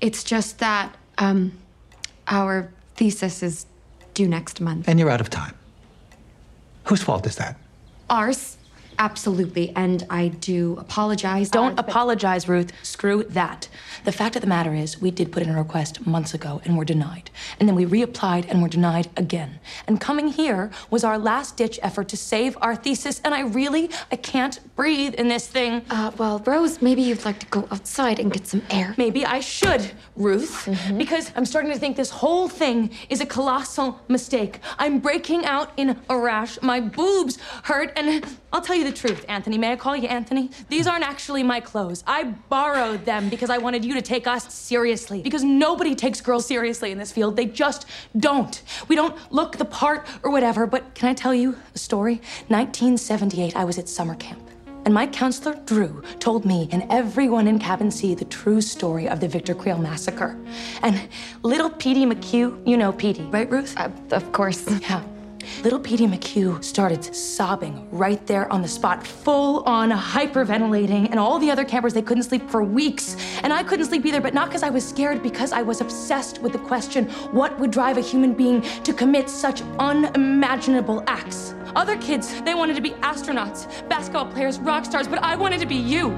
It's just that, um, our thesis is due next month. And you're out of time. Whose fault is that? Ours? Absolutely. And I do apologize. Don't Uh, apologize, Ruth. Screw that. The fact of the matter is, we did put in a request months ago and were denied. And then we reapplied and were denied again. And coming here was our last ditch effort to save our thesis. And I really, I can't breathe in this thing. Uh, well, Rose, maybe you'd like to go outside and get some air. Maybe I should, Ruth, because I'm starting to think this whole thing is a colossal mistake. I'm breaking out in a rash. My boobs hurt, and I'll tell you the truth, Anthony. May I call you Anthony? These aren't actually my clothes. I borrowed them because I wanted you to take us seriously. Because nobody takes girls seriously in this field. They just don't. We don't look the part or whatever, but can I tell you a story? 1978, I was at summer camp. And my counselor, Drew, told me and everyone in Cabin C the true story of the Victor Creel massacre. And little Petey McHugh, you know Petey, right, Ruth? Uh, of course. Yeah. Little Petey McHugh started sobbing right there on the spot, full on hyperventilating, and all the other campers, they couldn't sleep for weeks. And I couldn't sleep either, but not because I was scared, because I was obsessed with the question what would drive a human being to commit such unimaginable acts? Other kids, they wanted to be astronauts, basketball players, rock stars, but I wanted to be you.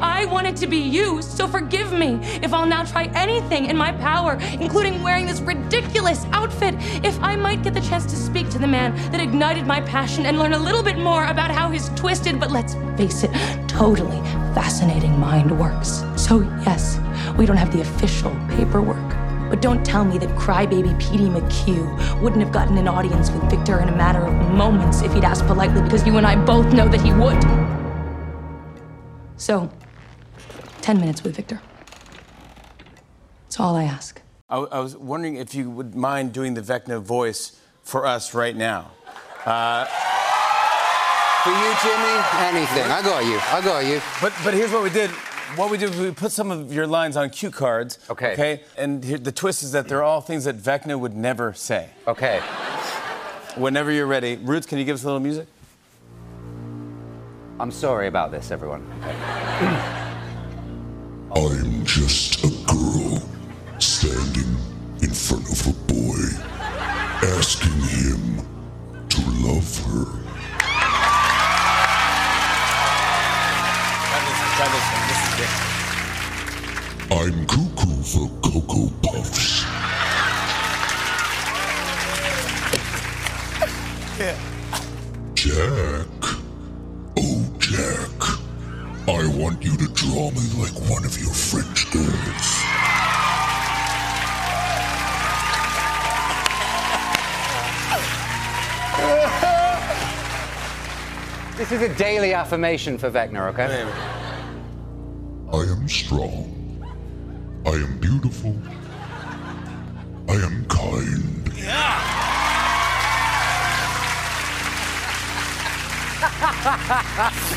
I wanted to be you, so forgive me if I'll now try anything in my power, including wearing this ridiculous outfit, if I might get the chance to speak to the man that ignited my passion and learn a little bit more about how his twisted, but let's face it, totally fascinating mind works. So, yes, we don't have the official paperwork. But don't tell me that crybaby Petey McHugh wouldn't have gotten an audience with Victor in a matter of moments if he'd asked politely, because you and I both know that he would. So, 10 minutes with Victor. That's all I ask. I, I was wondering if you would mind doing the Vecna voice for us right now. Uh, for you, Jimmy, anything. I got you. I got you. But but here's what we did. What we did was we put some of your lines on cue cards. Okay. Okay. And here, the twist is that they're all things that Vecna would never say. Okay. Whenever you're ready, Ruth, can you give us a little music? I'm sorry about this, everyone. I'm just a girl standing in front of a boy, asking him to love her. Try this, try this one. This is good. I'm cuckoo for Cocoa Puffs. Jack. Jack. I want you to draw me like one of your French girls. This is a daily affirmation for Vecna, okay? I am strong. I am beautiful. I am kind.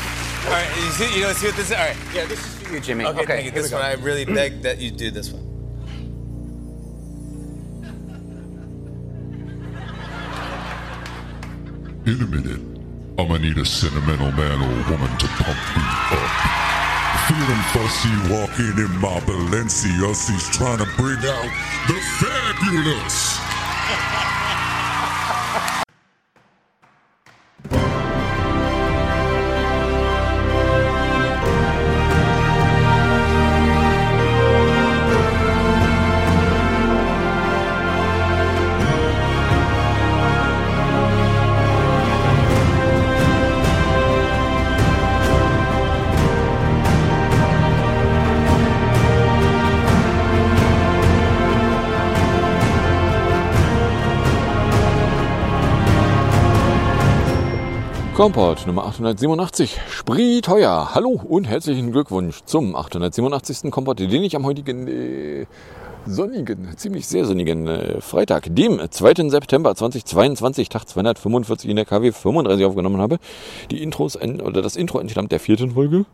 All right. You see, you know, see what this is? All right. Yeah, this is for you, Jimmy. Okay, thank you. This we one. I really beg that you do this one. In a minute, I'm gonna need a sentimental man or woman to pump me up. Feeling fussy walking in my Balenciagas trying to bring out the fabulous. Kompott Nummer 887, Spreeteuer. Hallo und herzlichen Glückwunsch zum 887. Kompott, den ich am heutigen äh, sonnigen, ziemlich sehr sonnigen äh, Freitag, dem 2. September 2022, Tag 245 in der KW 35 aufgenommen habe. Die Intros, oder das Intro entstammt der vierten Folge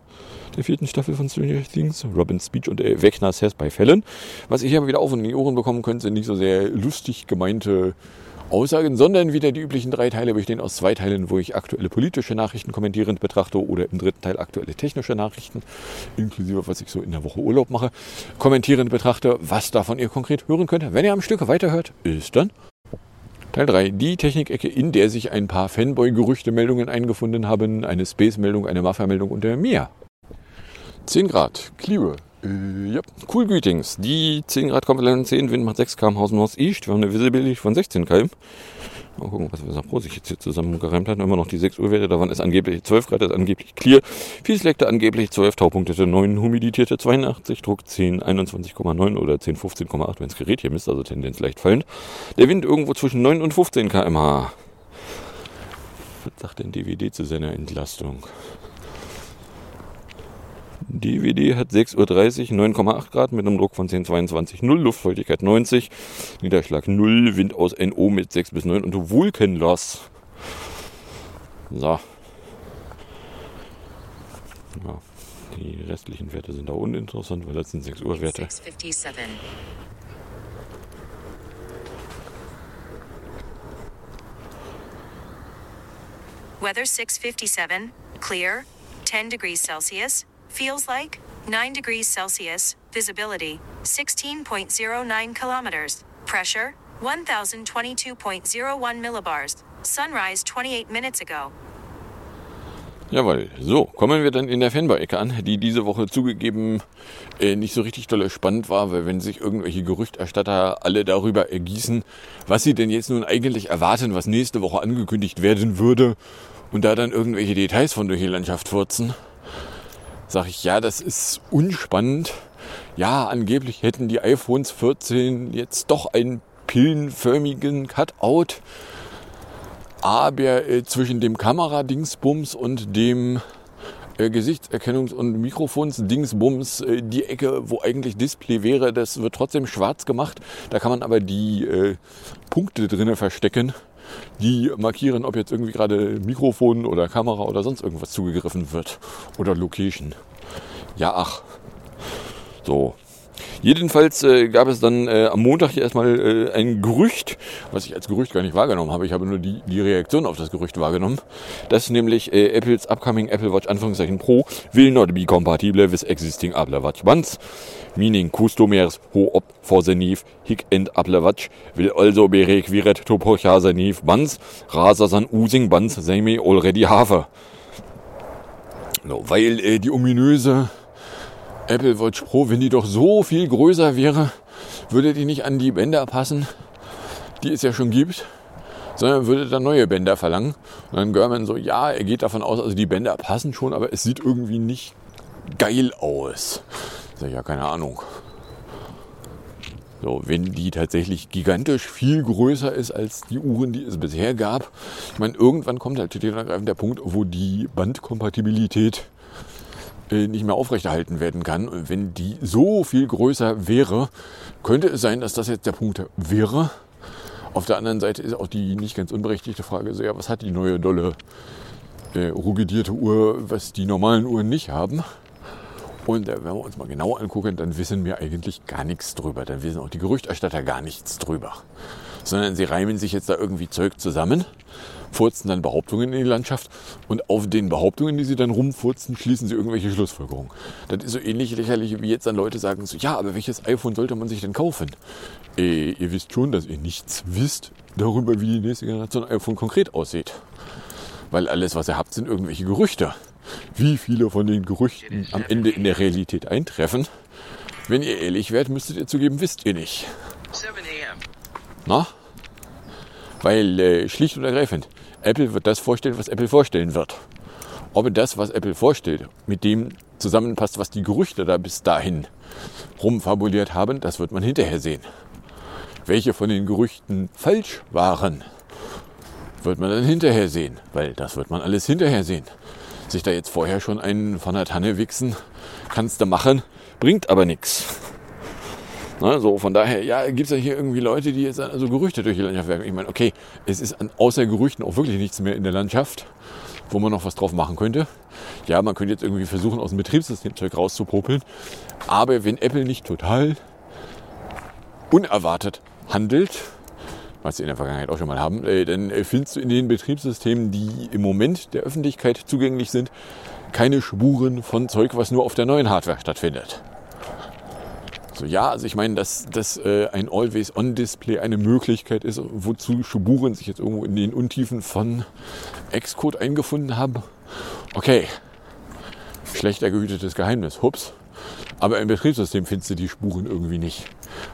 der vierten Staffel von Stranger Things, Robin's Speech und äh, Wegner Says bei Fällen. Was ihr hier aber wieder auf und in die Ohren bekommen könnt, sind nicht so sehr lustig gemeinte Aussagen, sondern wieder die üblichen drei Teile bestehen aus zwei Teilen, wo ich aktuelle politische Nachrichten kommentierend betrachte oder im dritten Teil aktuelle technische Nachrichten, inklusive was ich so in der Woche Urlaub mache, kommentierend betrachte. Was davon ihr konkret hören könnt, wenn ihr am Stück weiterhört, ist dann Teil 3, die Technikecke, in der sich ein paar Fanboy-Gerüchte-Meldungen eingefunden haben, eine Space-Meldung, eine Mafia-Meldung und mehr. 10 Grad, Kliebe. Äh, ja, cool Greetings. Die 10 Grad komplett 10, Wind macht 6 km aus dem Northeast. Wir haben eine Visibility von 16 km. Mal gucken, was wir Pro sich jetzt hier zusammengereimt hat. Immer noch die 6 Uhr Werte. Da waren es angeblich 12 Grad, ist angeblich clear. Fiesleckte angeblich 12, Taupunkte 9, humidierte 82, Druck 10, 21,9 oder 10, 15,8, wenn das Gerät hier misst, also Tendenz leicht fallend. Der Wind irgendwo zwischen 9 und 15 km/h. Was sagt denn DVD zu seiner Entlastung? DVD hat 6.30 Uhr 9,8 Grad mit einem Druck von 10,22, 0 Luftfeuchtigkeit 90, Niederschlag 0, Wind aus NO mit 6 bis 9 und Vulkanloss. So. Ja, die restlichen Werte sind da uninteressant, weil das sind 6 Uhr Werte. 657. Weather 657, clear, 10 degrees Celsius, feels like 9 degrees Celsius, visibility 16.09 kilometers, pressure 1022.01 millibars, sunrise 28 minutes ago. Jawohl, so, kommen wir dann in der Fanboy-Ecke an, die diese Woche zugegeben äh, nicht so richtig dolle spannend war, weil wenn sich irgendwelche Gerüchterstatter alle darüber ergießen, was sie denn jetzt nun eigentlich erwarten, was nächste Woche angekündigt werden würde und da dann irgendwelche Details von durch die Landschaft furzen, sage ich, ja, das ist unspannend. Ja, angeblich hätten die iPhones 14 jetzt doch einen pillenförmigen Cutout aber äh, zwischen dem Kameradingsbums und dem äh, Gesichtserkennungs- und Mikrofonsdingsbums, äh, die Ecke, wo eigentlich Display wäre, das wird trotzdem schwarz gemacht. Da kann man aber die äh, Punkte drinnen verstecken, die markieren, ob jetzt irgendwie gerade Mikrofon oder Kamera oder sonst irgendwas zugegriffen wird. Oder Location. Ja, ach. So, Jedenfalls äh, gab es dann äh, am Montag hier erstmal äh, ein Gerücht, was ich als Gerücht gar nicht wahrgenommen habe. Ich habe nur die, die Reaktion auf das Gerücht wahrgenommen, dass nämlich äh, Apples upcoming Apple Watch Anführungszeichen Pro will not be compatible with existing Apple Watch bands, meaning customers who opt for the new hic and Apple Watch will also be required to purchase the new bands rather than using bands they may already have. No, weil äh, die ominöse Apple Watch Pro, wenn die doch so viel größer wäre, würde die nicht an die Bänder passen, die es ja schon gibt, sondern würde dann neue Bänder verlangen. Und dann Görman so, ja, er geht davon aus, also die Bänder passen schon, aber es sieht irgendwie nicht geil aus. Sag ich, ja, keine Ahnung. So, wenn die tatsächlich gigantisch viel größer ist als die Uhren, die es bisher gab. Ich meine, irgendwann kommt halt der Punkt, wo die Bandkompatibilität äh, nicht mehr aufrechterhalten werden kann. Und wenn die so viel größer wäre, könnte es sein, dass das jetzt der Punkt wäre. Auf der anderen Seite ist auch die nicht ganz unberechtigte Frage so, ja, was hat die neue dolle äh, rugidierte Uhr, was die normalen Uhren nicht haben? Und wenn wir uns mal genau angucken, dann wissen wir eigentlich gar nichts drüber. Dann wissen auch die Gerüchterstatter gar nichts drüber. Sondern sie reimen sich jetzt da irgendwie Zeug zusammen, furzen dann Behauptungen in die Landschaft und auf den Behauptungen, die sie dann rumfurzen, schließen sie irgendwelche Schlussfolgerungen. Das ist so ähnlich lächerlich, wie jetzt dann Leute sagen so, ja, aber welches iPhone sollte man sich denn kaufen? Äh, ihr wisst schon, dass ihr nichts wisst darüber, wie die nächste Generation iPhone konkret aussieht. Weil alles, was ihr habt, sind irgendwelche Gerüchte wie viele von den Gerüchten am Ende in der Realität eintreffen. Wenn ihr ehrlich wärt, müsstet ihr zugeben, wisst ihr nicht. Na? Weil äh, schlicht und ergreifend, Apple wird das vorstellen, was Apple vorstellen wird. Ob das, was Apple vorstellt, mit dem zusammenpasst, was die Gerüchte da bis dahin rumfabuliert haben, das wird man hinterher sehen. Welche von den Gerüchten falsch waren, wird man dann hinterher sehen, weil das wird man alles hinterher sehen. Sich da jetzt vorher schon einen von der Tanne wichsen, kannst du machen, bringt aber nichts. Na, so, von daher, ja, gibt es ja hier irgendwie Leute, die jetzt also Gerüchte durch die Landschaft werfen. Ich meine, okay, es ist außer Gerüchten auch wirklich nichts mehr in der Landschaft, wo man noch was drauf machen könnte. Ja, man könnte jetzt irgendwie versuchen, aus dem Betriebssystemzeug rauszupopeln. Aber wenn Apple nicht total unerwartet handelt, was sie in der Vergangenheit auch schon mal haben, äh, dann äh, findest du in den Betriebssystemen, die im Moment der Öffentlichkeit zugänglich sind, keine Spuren von Zeug, was nur auf der neuen Hardware stattfindet. So, ja, also ich meine, dass, dass äh, ein Always-On-Display eine Möglichkeit ist, wozu Spuren sich jetzt irgendwo in den Untiefen von Xcode eingefunden haben. Okay, schlechter gehütetes Geheimnis, hups. Aber im Betriebssystem findest du die Spuren irgendwie nicht.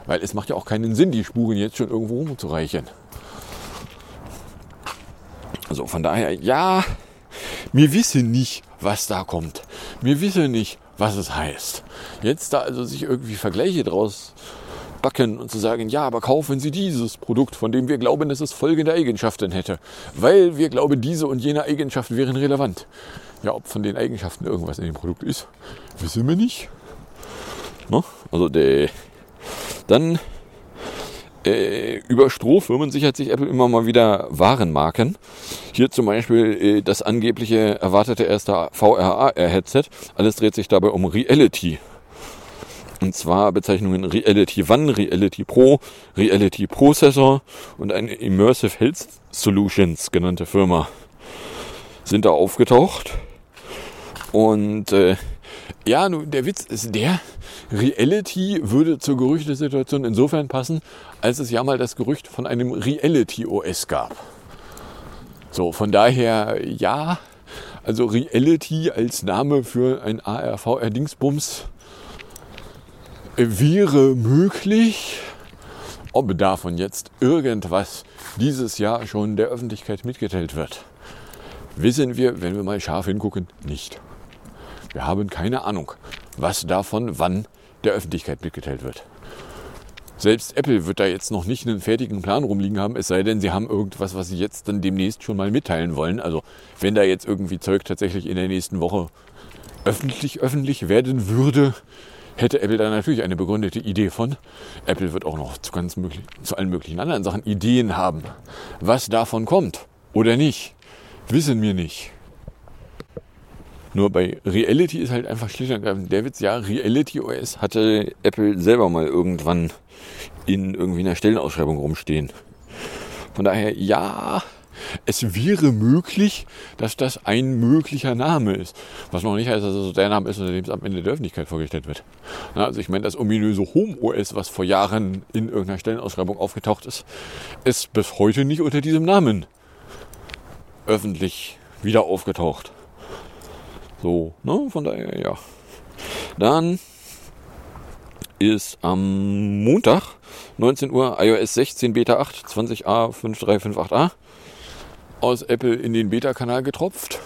Weil es macht ja auch keinen Sinn, die Spuren jetzt schon irgendwo rumzureichen. Also von daher, ja, wir wissen nicht, was da kommt. Wir wissen nicht, was es heißt. Jetzt da also sich irgendwie Vergleiche draus backen und zu sagen, ja, aber kaufen Sie dieses Produkt, von dem wir glauben, dass es folgende Eigenschaften hätte, weil wir glauben, diese und jene Eigenschaften wären relevant. Ja, ob von den Eigenschaften irgendwas in dem Produkt ist, wissen wir nicht. Ne? Also der, dann äh, über Strohfirmen sichert sich Apple immer mal wieder Warenmarken. Hier zum Beispiel äh, das angebliche erwartete erste VRA-Headset. Alles dreht sich dabei um Reality. Und zwar Bezeichnungen Reality One, Reality Pro, Reality Processor und eine Immersive Health Solutions genannte Firma sind da aufgetaucht. Und äh, ja, nun, der Witz ist der, Reality würde zur Gerüchtesituation insofern passen, als es ja mal das Gerücht von einem Reality OS gab. So, von daher, ja, also Reality als Name für ein ARVR-Dingsbums wäre möglich. Ob davon jetzt irgendwas dieses Jahr schon der Öffentlichkeit mitgeteilt wird, wissen wir, wenn wir mal scharf hingucken, nicht. Wir haben keine Ahnung, was davon wann der Öffentlichkeit mitgeteilt wird. Selbst Apple wird da jetzt noch nicht einen fertigen Plan rumliegen haben, es sei denn, sie haben irgendwas, was sie jetzt dann demnächst schon mal mitteilen wollen. Also wenn da jetzt irgendwie Zeug tatsächlich in der nächsten Woche öffentlich öffentlich werden würde, hätte Apple da natürlich eine begründete Idee von. Apple wird auch noch zu ganz möglich, zu allen möglichen anderen Sachen Ideen haben. Was davon kommt oder nicht, wissen wir nicht. Nur bei Reality ist halt einfach schlicht und ergreifend der Witz, ja, Reality OS hatte Apple selber mal irgendwann in irgendwie einer Stellenausschreibung rumstehen. Von daher, ja, es wäre möglich, dass das ein möglicher Name ist. Was noch nicht heißt, dass es der Name ist, unter dem es am Ende der Öffentlichkeit vorgestellt wird. Also ich meine, das ominöse Home OS, was vor Jahren in irgendeiner Stellenausschreibung aufgetaucht ist, ist bis heute nicht unter diesem Namen öffentlich wieder aufgetaucht. So, ne? Von daher, ja. Dann ist am Montag 19 Uhr iOS 16 Beta 8 20a 5358a aus Apple in den Beta-Kanal getropft.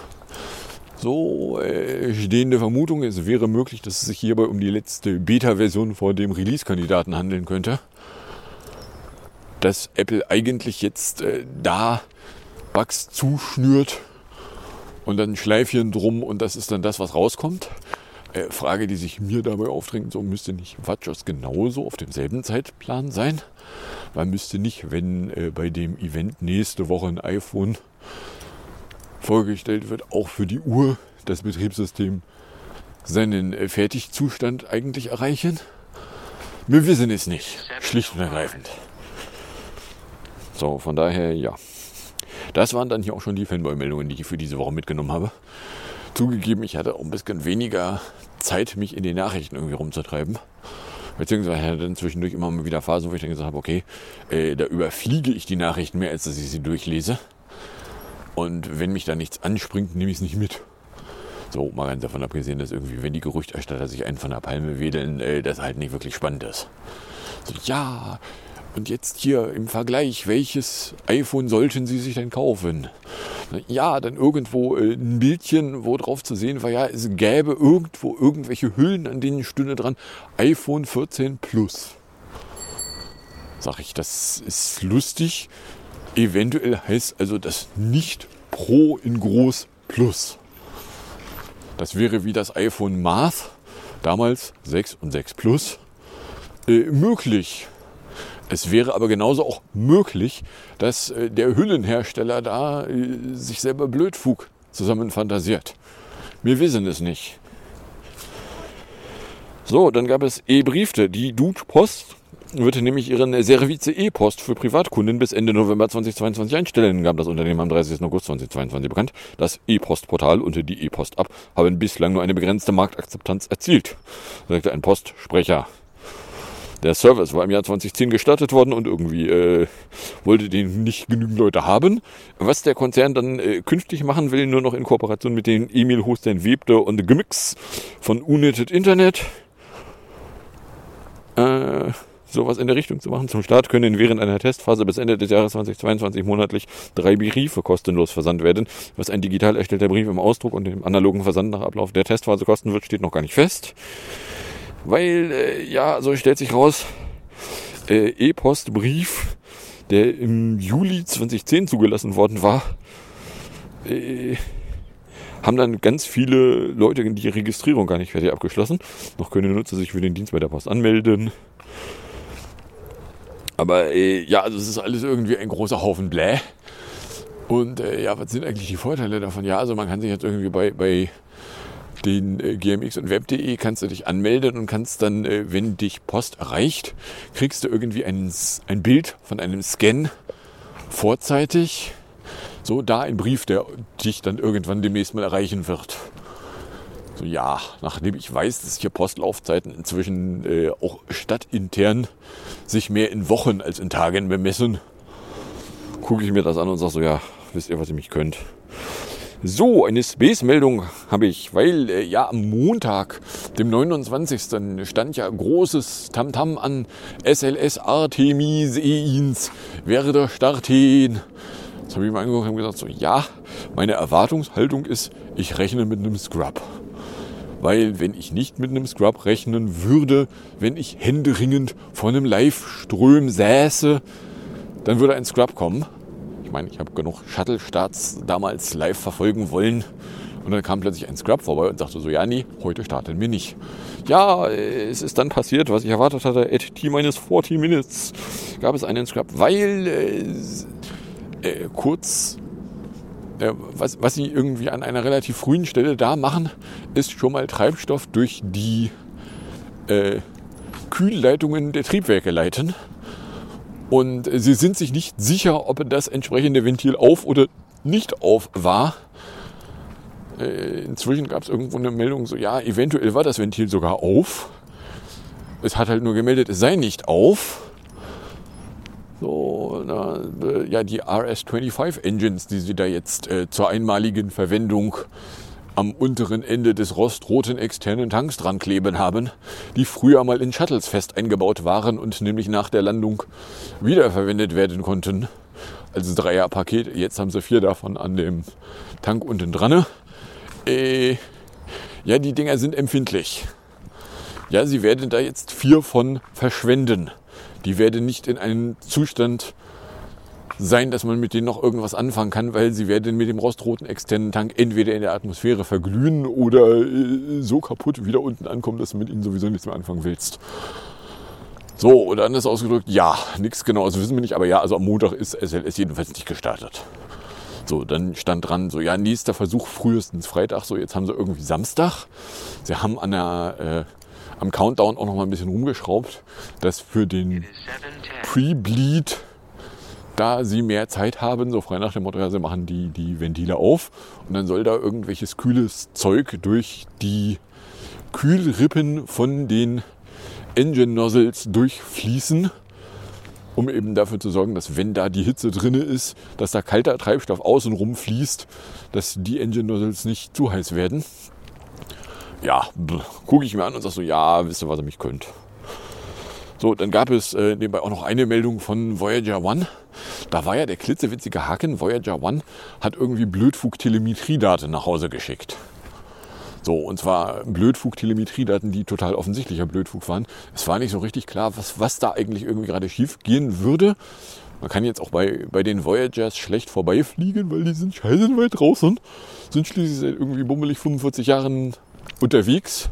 So äh, stehende Vermutung, es wäre möglich, dass es sich hierbei um die letzte Beta-Version vor dem Release-Kandidaten handeln könnte. Dass Apple eigentlich jetzt äh, da Bugs zuschnürt und dann ein Schleifchen drum und das ist dann das, was rauskommt. Äh, Frage, die sich mir dabei aufdrängt, so müsste nicht Watchers genauso auf demselben Zeitplan sein? Man müsste nicht, wenn äh, bei dem Event nächste Woche ein iPhone vorgestellt wird, auch für die Uhr das Betriebssystem seinen äh, Fertigzustand eigentlich erreichen? Wir wissen es nicht, schlicht und ergreifend. So, von daher, ja. Das waren dann hier auch schon die Fanboy-Meldungen, die ich für diese Woche mitgenommen habe. Zugegeben, ich hatte auch ein bisschen weniger Zeit, mich in den Nachrichten irgendwie rumzutreiben. Beziehungsweise hatte dann zwischendurch immer mal wieder Phasen, wo ich dann gesagt habe, okay, äh, da überfliege ich die Nachrichten mehr, als dass ich sie durchlese. Und wenn mich da nichts anspringt, nehme ich es nicht mit. So, mal ganz davon abgesehen, dass irgendwie, wenn die Gerüchterstatter sich einen von der Palme wedeln, äh, das halt nicht wirklich spannend ist. So, ja, und jetzt hier im Vergleich, welches iPhone sollten Sie sich denn kaufen? Ja, dann irgendwo äh, ein Bildchen, wo drauf zu sehen war, ja, es gäbe irgendwo irgendwelche Hüllen, an denen stünde dran iPhone 14 Plus. Sag ich, das ist lustig. Eventuell heißt also das nicht Pro in groß Plus. Das wäre wie das iPhone Math, damals 6 und 6 Plus, äh, möglich. Es wäre aber genauso auch möglich, dass äh, der Hüllenhersteller da äh, sich selber Blödfug zusammen fantasiert. Wir wissen es nicht. So, dann gab es E-Briefte. Die Dude Post wird nämlich ihren Service E-Post für Privatkunden bis Ende November 2022 einstellen, gab das Unternehmen am 30. August 2022 bekannt. Das E-Post-Portal und die E-Post App haben bislang nur eine begrenzte Marktakzeptanz erzielt, sagte ein Postsprecher. Der Service war im Jahr 2010 gestartet worden und irgendwie äh, wollte den nicht genügend Leute haben. Was der Konzern dann äh, künftig machen will, nur noch in Kooperation mit den E-Mail-Hostern Webde und Gmix von United Internet. Äh, sowas in der Richtung zu machen. Zum Start können während einer Testphase bis Ende des Jahres 2022 monatlich drei Briefe kostenlos versandt werden. Was ein digital erstellter Brief im Ausdruck und im analogen Versand nach Ablauf der Testphase kosten wird, steht noch gar nicht fest. Weil, äh, ja, so stellt sich raus, äh, E-Post-Brief, der im Juli 2010 zugelassen worden war, äh, haben dann ganz viele Leute die Registrierung gar nicht fertig abgeschlossen. Noch können Nutzer sich für den Dienst bei der Post anmelden. Aber äh, ja, also es ist alles irgendwie ein großer Haufen Bläh. Und äh, ja, was sind eigentlich die Vorteile davon? Ja, also man kann sich jetzt irgendwie bei, bei den äh, GMX und Web.de kannst du dich anmelden und kannst dann, äh, wenn dich Post erreicht, kriegst du irgendwie ein, ein Bild von einem Scan vorzeitig. So da ein Brief, der dich dann irgendwann demnächst mal erreichen wird. So ja, nachdem ich weiß, dass hier Postlaufzeiten inzwischen äh, auch stadtintern sich mehr in Wochen als in Tagen bemessen, gucke ich mir das an und sage so, ja, wisst ihr, was ihr mich könnt. So, eine Space-Meldung habe ich, weil äh, ja am Montag, dem 29. stand ja großes Tamtam an SLS Artemis Eins werde starten. Das habe ich mir angeguckt und gesagt, so ja, meine Erwartungshaltung ist, ich rechne mit einem Scrub. Weil wenn ich nicht mit einem Scrub rechnen würde, wenn ich händeringend vor einem Live-Ström säße, dann würde ein Scrub kommen. Ich meine, ich habe genug Shuttle-Starts damals live verfolgen wollen. Und dann kam plötzlich ein Scrub vorbei und sagte so, ja, nee, heute starten wir nicht. Ja, es ist dann passiert, was ich erwartet hatte. At T-40 Minutes gab es einen Scrub, weil äh, äh, kurz äh, was, was sie irgendwie an einer relativ frühen Stelle da machen, ist schon mal Treibstoff durch die äh, Kühlleitungen der Triebwerke leiten. Und sie sind sich nicht sicher, ob das entsprechende Ventil auf oder nicht auf war. Äh, inzwischen gab es irgendwo eine Meldung, so ja, eventuell war das Ventil sogar auf. Es hat halt nur gemeldet, es sei nicht auf. So, na, äh, ja, die RS-25 Engines, die sie da jetzt äh, zur einmaligen Verwendung am unteren Ende des rostroten externen Tanks dran kleben haben, die früher mal in Shuttles fest eingebaut waren und nämlich nach der Landung wiederverwendet werden konnten. Als Dreierpaket. Jetzt haben sie vier davon an dem Tank unten dran. Äh, ja, die Dinger sind empfindlich. Ja, sie werden da jetzt vier von verschwenden. Die werden nicht in einem Zustand sein, dass man mit denen noch irgendwas anfangen kann, weil sie werden mit dem rostroten externen Tank entweder in der Atmosphäre verglühen oder äh, so kaputt wieder unten ankommen, dass du mit ihnen sowieso nichts mehr anfangen willst. So, oder anders ausgedrückt, ja, nichts genau, also wissen wir nicht, aber ja, also am Montag ist SLS jedenfalls nicht gestartet. So, dann stand dran, so, ja, nächster Versuch frühestens Freitag, so, jetzt haben sie irgendwie Samstag. Sie haben an der, äh, am Countdown auch noch mal ein bisschen rumgeschraubt, dass für den Pre-Bleed da sie mehr Zeit haben, so frei nach dem Motto, ja, sie machen die, die Ventile auf und dann soll da irgendwelches kühles Zeug durch die Kühlrippen von den Engine Nozzles durchfließen, um eben dafür zu sorgen, dass wenn da die Hitze drin ist, dass da kalter Treibstoff außenrum fließt, dass die Engine Nozzles nicht zu heiß werden. Ja, gucke ich mir an und sage so, ja, wisst ihr, was ihr mich könnt. So, dann gab es äh, nebenbei auch noch eine Meldung von Voyager One. Da war ja der klitzewitzige Haken. Voyager One hat irgendwie Blödfug-Telemetriedaten nach Hause geschickt. So, und zwar Blödfug-Telemetriedaten, die total offensichtlicher Blödfug waren. Es war nicht so richtig klar, was, was da eigentlich irgendwie gerade schief gehen würde. Man kann jetzt auch bei, bei den Voyagers schlecht vorbeifliegen, weil die sind scheiße weit draußen. Sind schließlich seit irgendwie bummelig 45 Jahren unterwegs.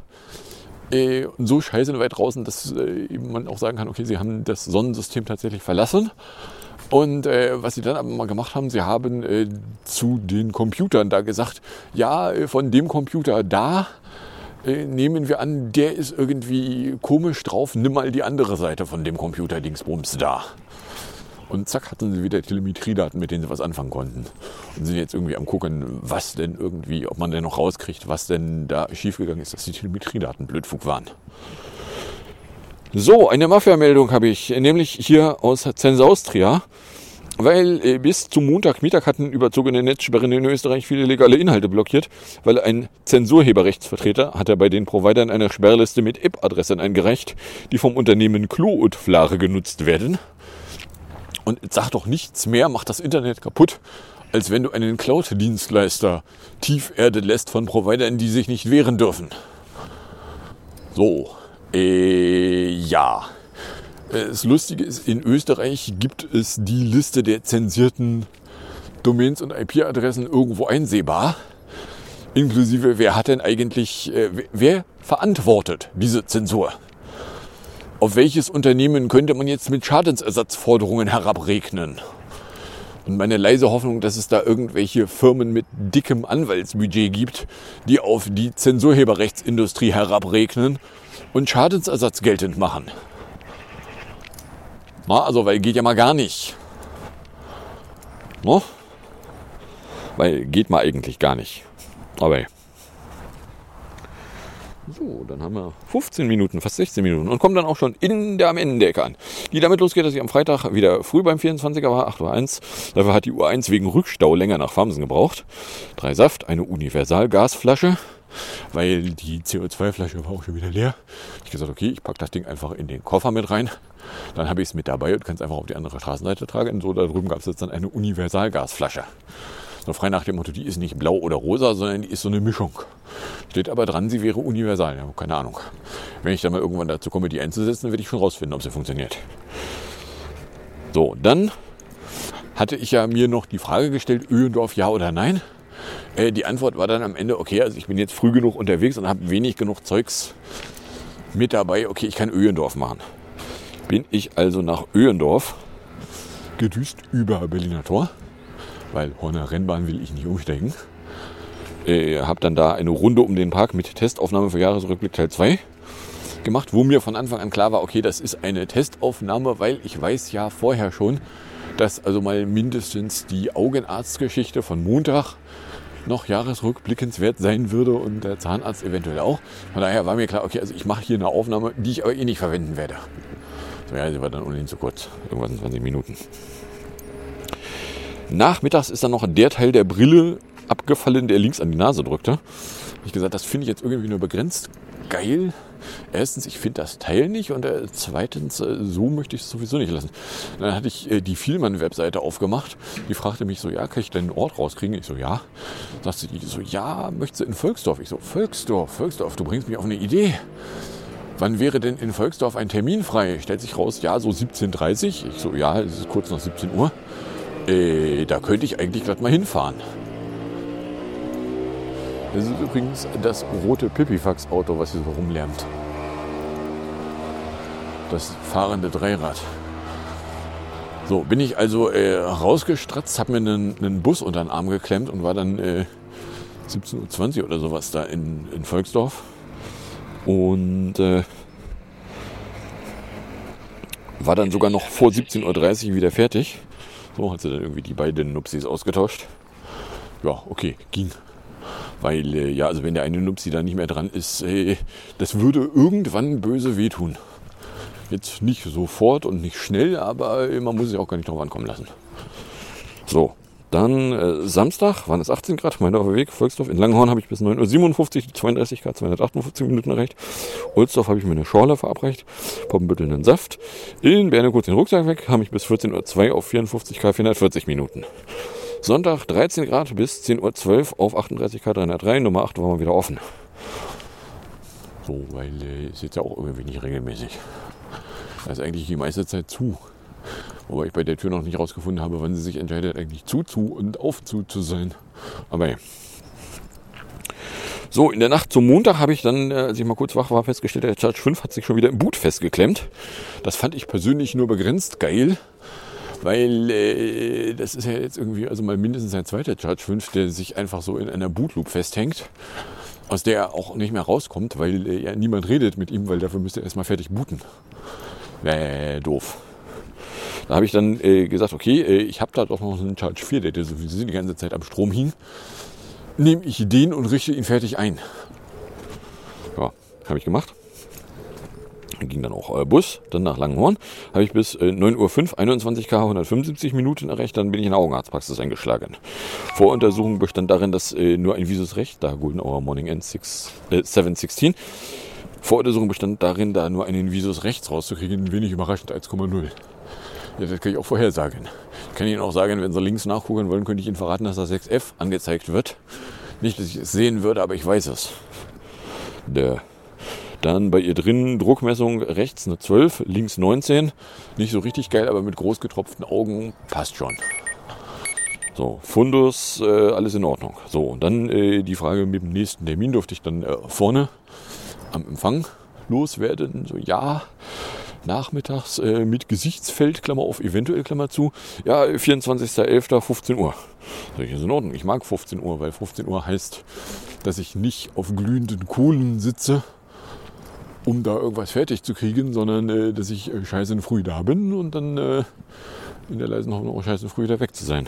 Äh, so scheiße weit draußen, dass äh, man auch sagen kann, okay, sie haben das Sonnensystem tatsächlich verlassen. Und äh, was sie dann aber mal gemacht haben, sie haben äh, zu den Computern da gesagt, ja, äh, von dem Computer da, äh, nehmen wir an, der ist irgendwie komisch drauf, nimm mal die andere Seite von dem Computer-Dingsbums da. Und zack, hatten sie wieder Telemetriedaten, mit denen sie was anfangen konnten. Und sind jetzt irgendwie am gucken, was denn irgendwie, ob man denn noch rauskriegt, was denn da schiefgegangen ist, dass die Telemetriedaten Blödfug waren. So, eine Mafia-Meldung habe ich, nämlich hier aus Zensaustria. Weil äh, bis zum Montagmittag hatten überzogene Netzsperren in Österreich viele legale Inhalte blockiert, weil ein Zensurheberrechtsvertreter hat er bei den Providern eine Sperrliste mit IP-Adressen eingereicht, die vom Unternehmen Klo und Flare genutzt werden. Und sag doch nichts mehr, macht das Internet kaputt, als wenn du einen Cloud-Dienstleister tief erdet lässt von Providern, die sich nicht wehren dürfen. So, äh, ja. Das Lustige ist, in Österreich gibt es die Liste der zensierten Domains und IP-Adressen irgendwo einsehbar. Inklusive, wer hat denn eigentlich, äh, wer verantwortet diese Zensur? Auf welches Unternehmen könnte man jetzt mit Schadensersatzforderungen herabregnen? Und meine leise Hoffnung, dass es da irgendwelche Firmen mit dickem Anwaltsbudget gibt, die auf die Zensurheberrechtsindustrie herabregnen und Schadensersatz geltend machen. Na, also, weil geht ja mal gar nicht. No? Weil geht mal eigentlich gar nicht. Aber so, dann haben wir 15 Minuten, fast 16 Minuten und kommen dann auch schon in der am Ende Ecke an. Die damit losgeht, dass ich am Freitag wieder früh beim 24er war, 8 Uhr 1. Dafür hat die Uhr 1 wegen Rückstau länger nach Farmsen gebraucht. Drei Saft, eine Universalgasflasche, weil die CO2-Flasche war auch schon wieder leer. Ich gesagt, okay, ich packe das Ding einfach in den Koffer mit rein. Dann habe ich es mit dabei und kann es einfach auf die andere Straßenseite tragen. Und so da drüben gab es jetzt dann eine Universalgasflasche. So frei nach dem Motto, die ist nicht blau oder rosa, sondern die ist so eine Mischung. Steht aber dran, sie wäre universal. Ja, keine Ahnung. Wenn ich dann mal irgendwann dazu komme, die einzusetzen, werde ich schon rausfinden, ob sie funktioniert. So, dann hatte ich ja mir noch die Frage gestellt, Öhendorf ja oder nein. Äh, die Antwort war dann am Ende, okay, also ich bin jetzt früh genug unterwegs und habe wenig genug Zeugs mit dabei. Okay, ich kann Öhendorf machen. Bin ich also nach Öhendorf gedüst über Berliner Tor weil Horner Rennbahn will ich nicht umsteigen. Äh, habe dann da eine Runde um den Park mit Testaufnahme für Jahresrückblick Teil 2 gemacht, wo mir von Anfang an klar war, okay, das ist eine Testaufnahme, weil ich weiß ja vorher schon, dass also mal mindestens die Augenarztgeschichte von Montag noch jahresrückblickenswert sein würde und der Zahnarzt eventuell auch. Von daher war mir klar, okay, also ich mache hier eine Aufnahme, die ich aber eh nicht verwenden werde. So, ja, sie war dann ohnehin zu kurz. Irgendwas in 20 Minuten. Nachmittags ist dann noch der Teil der Brille abgefallen, der links an die Nase drückte. Ich gesagt, das finde ich jetzt irgendwie nur begrenzt geil. Erstens, ich finde das Teil nicht und äh, zweitens, äh, so möchte ich es sowieso nicht lassen. Dann hatte ich äh, die Vielmann-Webseite aufgemacht. Die fragte mich so, ja, kann ich deinen Ort rauskriegen? Ich so, ja. Sagte die so, ja, möchtest du in Volksdorf? Ich so, Volksdorf, Volksdorf, du bringst mich auf eine Idee. Wann wäre denn in Volksdorf ein Termin frei? Stellt sich raus, ja, so 17.30 Ich so, ja, es ist kurz nach 17 Uhr. Äh, da könnte ich eigentlich gerade mal hinfahren. Das ist übrigens das rote Pipifax-Auto, was hier so rumlärmt. Das fahrende Dreirad. So, bin ich also äh, rausgestratzt, habe mir einen, einen, Bus unter den Arm geklemmt und war dann äh, 17.20 Uhr oder sowas da in, in Volksdorf. Und äh, war dann sogar noch vor 17.30 Uhr wieder fertig. So hat sie dann irgendwie die beiden Nupsis ausgetauscht. Ja, okay, ging. Weil, äh, ja, also wenn der eine Nupsi da nicht mehr dran ist, äh, das würde irgendwann böse wehtun. Jetzt nicht sofort und nicht schnell, aber äh, man muss sich auch gar nicht drauf ankommen lassen. So, dann äh, Samstag waren es 18 Grad, mein Weg, Volksdorf. In Langhorn habe ich bis 9.57 Uhr 32 Grad, 258 Minuten erreicht. Ulsdorf habe ich mir eine Schorle verabreicht, Poppenbüttel einen Saft. In Berne kurz den Rucksack weg, habe ich bis 14.02 Uhr auf 54 K 440 Minuten. Sonntag 13 Grad bis 10.12 Uhr auf 38 K 303, Nummer 8 war mal wieder offen. So, weil äh, ist jetzt ja auch irgendwie nicht regelmäßig. Da ist eigentlich die meiste Zeit zu. Wobei ich bei der Tür noch nicht rausgefunden habe, wann sie sich entscheidet, eigentlich zu, zu und auf zu zu sein. Aber ja. So, in der Nacht zum Montag habe ich dann, äh, als ich mal kurz wach war, festgestellt, der Charge 5 hat sich schon wieder im Boot festgeklemmt. Das fand ich persönlich nur begrenzt geil, weil äh, das ist ja jetzt irgendwie, also mal mindestens ein zweiter Charge 5, der sich einfach so in einer Bootloop festhängt. aus der er auch nicht mehr rauskommt, weil äh, ja niemand redet mit ihm, weil dafür müsste er erstmal fertig booten. Wäre doof. Da habe ich dann äh, gesagt, okay, äh, ich habe da doch noch einen Charge 4, der sowieso die ganze Zeit am Strom hing. Nehme ich den und richte ihn fertig ein. Ja, habe ich gemacht. Ging dann auch äh, Bus, dann nach Langenhorn. Habe ich bis äh, 9.05 Uhr 21 K 175 Minuten erreicht, dann bin ich in der Augenarztpraxis eingeschlagen. Voruntersuchung bestand darin, dass äh, nur ein Visus recht, da Golden Hour Morning End 6, äh, 716, Voruntersuchung bestand darin, da nur einen Visus rechts rauszukriegen, wenig überraschend 1,0. Ja, das kann ich auch vorhersagen. Ich kann Ihnen auch sagen, wenn Sie links nachgucken wollen, könnte ich Ihnen verraten, dass das 6F angezeigt wird. Nicht, dass ich es sehen würde, aber ich weiß es. Der dann bei ihr drin Druckmessung rechts eine 12, links 19. Nicht so richtig geil, aber mit groß getropften Augen passt schon. So, Fundus, äh, alles in Ordnung. So, und dann äh, die Frage mit dem nächsten Termin durfte ich dann äh, vorne am Empfang loswerden. So, ja, nachmittags äh, mit Gesichtsfeld, Klammer auf, eventuell Klammer zu. Ja, 24.11. 15 Uhr. Ich ist in Ordnung. Ich mag 15 Uhr, weil 15 Uhr heißt, dass ich nicht auf glühenden Kohlen sitze, um da irgendwas fertig zu kriegen, sondern äh, dass ich äh, scheiße früh da bin und dann äh, in der leisen Hoffnung auch scheiße früh wieder weg zu sein.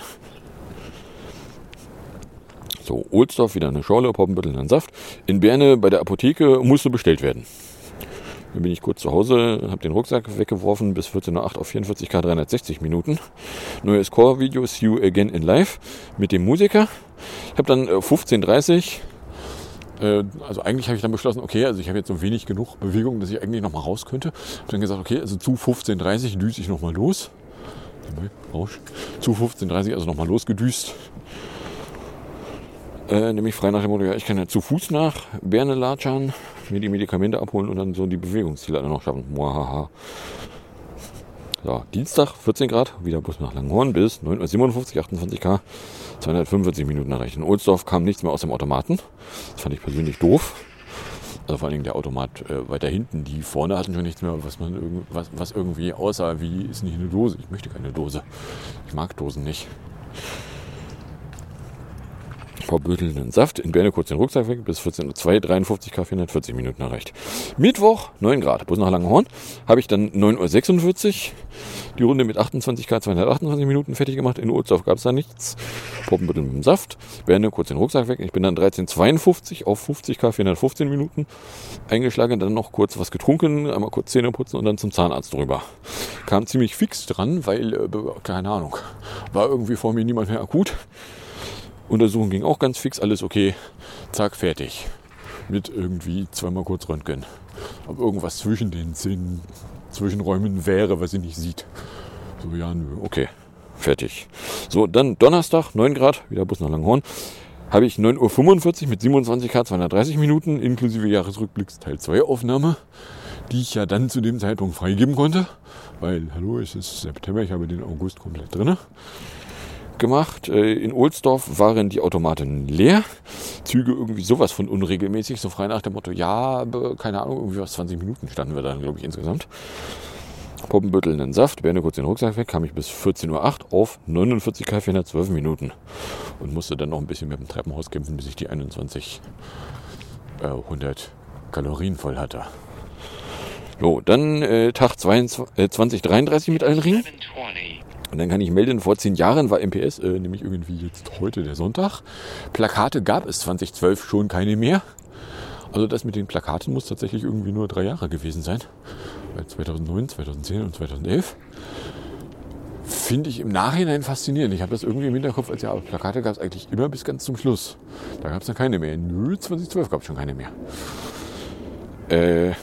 So, Ohlsdorf wieder eine Schorle, Poppenbüttel einen Saft. In Berne bei der Apotheke musste bestellt werden. Dann bin ich kurz zu Hause, habe den Rucksack weggeworfen bis 14.08 Uhr auf 44k 360 Minuten. Neues Core-Video, See You Again in Live mit dem Musiker. Ich habe dann äh, 15.30 äh, also eigentlich habe ich dann beschlossen, okay, also ich habe jetzt so wenig genug Bewegung, dass ich eigentlich noch mal raus könnte. Habe dann gesagt, okay, also zu 15.30 düse ich noch mal los. Zu 15.30 also noch mal losgedüst. Äh, nämlich frei nach dem Motto, ja, ich kann ja zu Fuß nach Berne latschern, mir die Medikamente abholen und dann so die Bewegungsziele alle noch schaffen. Muahaha. So, Dienstag 14 Grad, wieder Bus nach Langhorn bis 9.57 Uhr, 28k, 245 Minuten erreicht. In Ohlsdorf kam nichts mehr aus dem Automaten. Das fand ich persönlich doof. Also vor allen Dingen der Automat äh, weiter hinten. Die vorne hatten schon nichts mehr, was man irgend, was, was irgendwie aussah wie ist nicht eine Dose. Ich möchte keine Dose. Ich mag Dosen nicht. Verbötelnden Saft. In Berne kurz den Rucksack weg, bis 14.02 Uhr, 53 K, 440 Minuten erreicht. Mittwoch, 9 Grad, Bus nach Langenhorn, habe ich dann 9.46 Uhr die Runde mit 28 K, 228 Minuten fertig gemacht. In Ursdorf gab es da nichts. Poppenbüttel mit dem Saft. Berne kurz den Rucksack weg. Ich bin dann 13.52 auf 50 K, 415 Minuten eingeschlagen. Dann noch kurz was getrunken, einmal kurz Zähne putzen und dann zum Zahnarzt drüber. Kam ziemlich fix dran, weil, äh, keine Ahnung, war irgendwie vor mir niemand mehr akut. Untersuchung ging auch ganz fix, alles okay. Zack, fertig. Mit irgendwie zweimal kurz Röntgen. Ob irgendwas zwischen den Zähnen, Zwischenräumen wäre, was sie nicht sieht. So, ja, nö, okay. Fertig. So, dann Donnerstag, 9 Grad, wieder Bus nach Langhorn. Habe ich 9.45 Uhr mit 27 K 230 Minuten inklusive Jahresrückblicks Teil 2 Aufnahme, die ich ja dann zu dem Zeitpunkt freigeben konnte. Weil, hallo, es ist September, ich habe den August komplett drinne gemacht. In Ohlsdorf waren die Automaten leer. Züge irgendwie sowas von unregelmäßig, so frei nach dem Motto, ja, keine Ahnung, irgendwie was 20 Minuten standen wir dann, glaube ich, insgesamt. Poppenbüttel einen Saft, Berne kurz den Rucksack weg, kam ich bis 14.08 Uhr auf 49 K 412 Minuten und musste dann noch ein bisschen mit dem Treppenhaus kämpfen, bis ich die 21 äh, 100 Kalorien voll hatte. So, dann äh, Tag 22, äh, 2033 mit allen Ringen. Und dann kann ich melden, vor zehn Jahren war MPS, äh, nämlich irgendwie jetzt heute der Sonntag. Plakate gab es 2012 schon keine mehr. Also das mit den Plakaten muss tatsächlich irgendwie nur drei Jahre gewesen sein. Weil 2009, 2010 und 2011. Finde ich im Nachhinein faszinierend. Ich habe das irgendwie im Hinterkopf, als ja, aber Plakate gab es eigentlich immer bis ganz zum Schluss. Da gab es dann keine mehr. Nö, 2012 gab es schon keine mehr. Äh,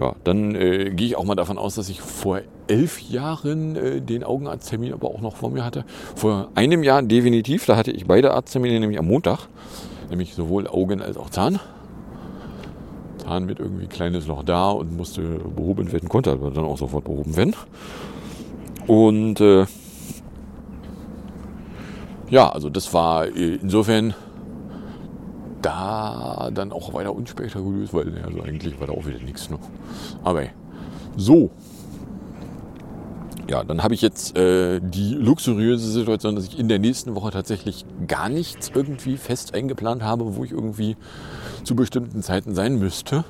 ja, dann äh, gehe ich auch mal davon aus, dass ich vor elf Jahren äh, den Augenarzttermin aber auch noch vor mir hatte. Vor einem Jahr definitiv, da hatte ich beide Arzttermine nämlich am Montag. Nämlich sowohl Augen als auch Zahn. Zahn mit irgendwie kleines Loch da und musste behoben werden, konnte aber dann auch sofort behoben werden. Und äh, ja, also das war äh, insofern da dann auch weiter unspektakulös, weil also eigentlich war da auch wieder nichts. Ne? Aber so. Ja, dann habe ich jetzt äh, die luxuriöse Situation, dass ich in der nächsten Woche tatsächlich gar nichts irgendwie fest eingeplant habe, wo ich irgendwie zu bestimmten Zeiten sein müsste,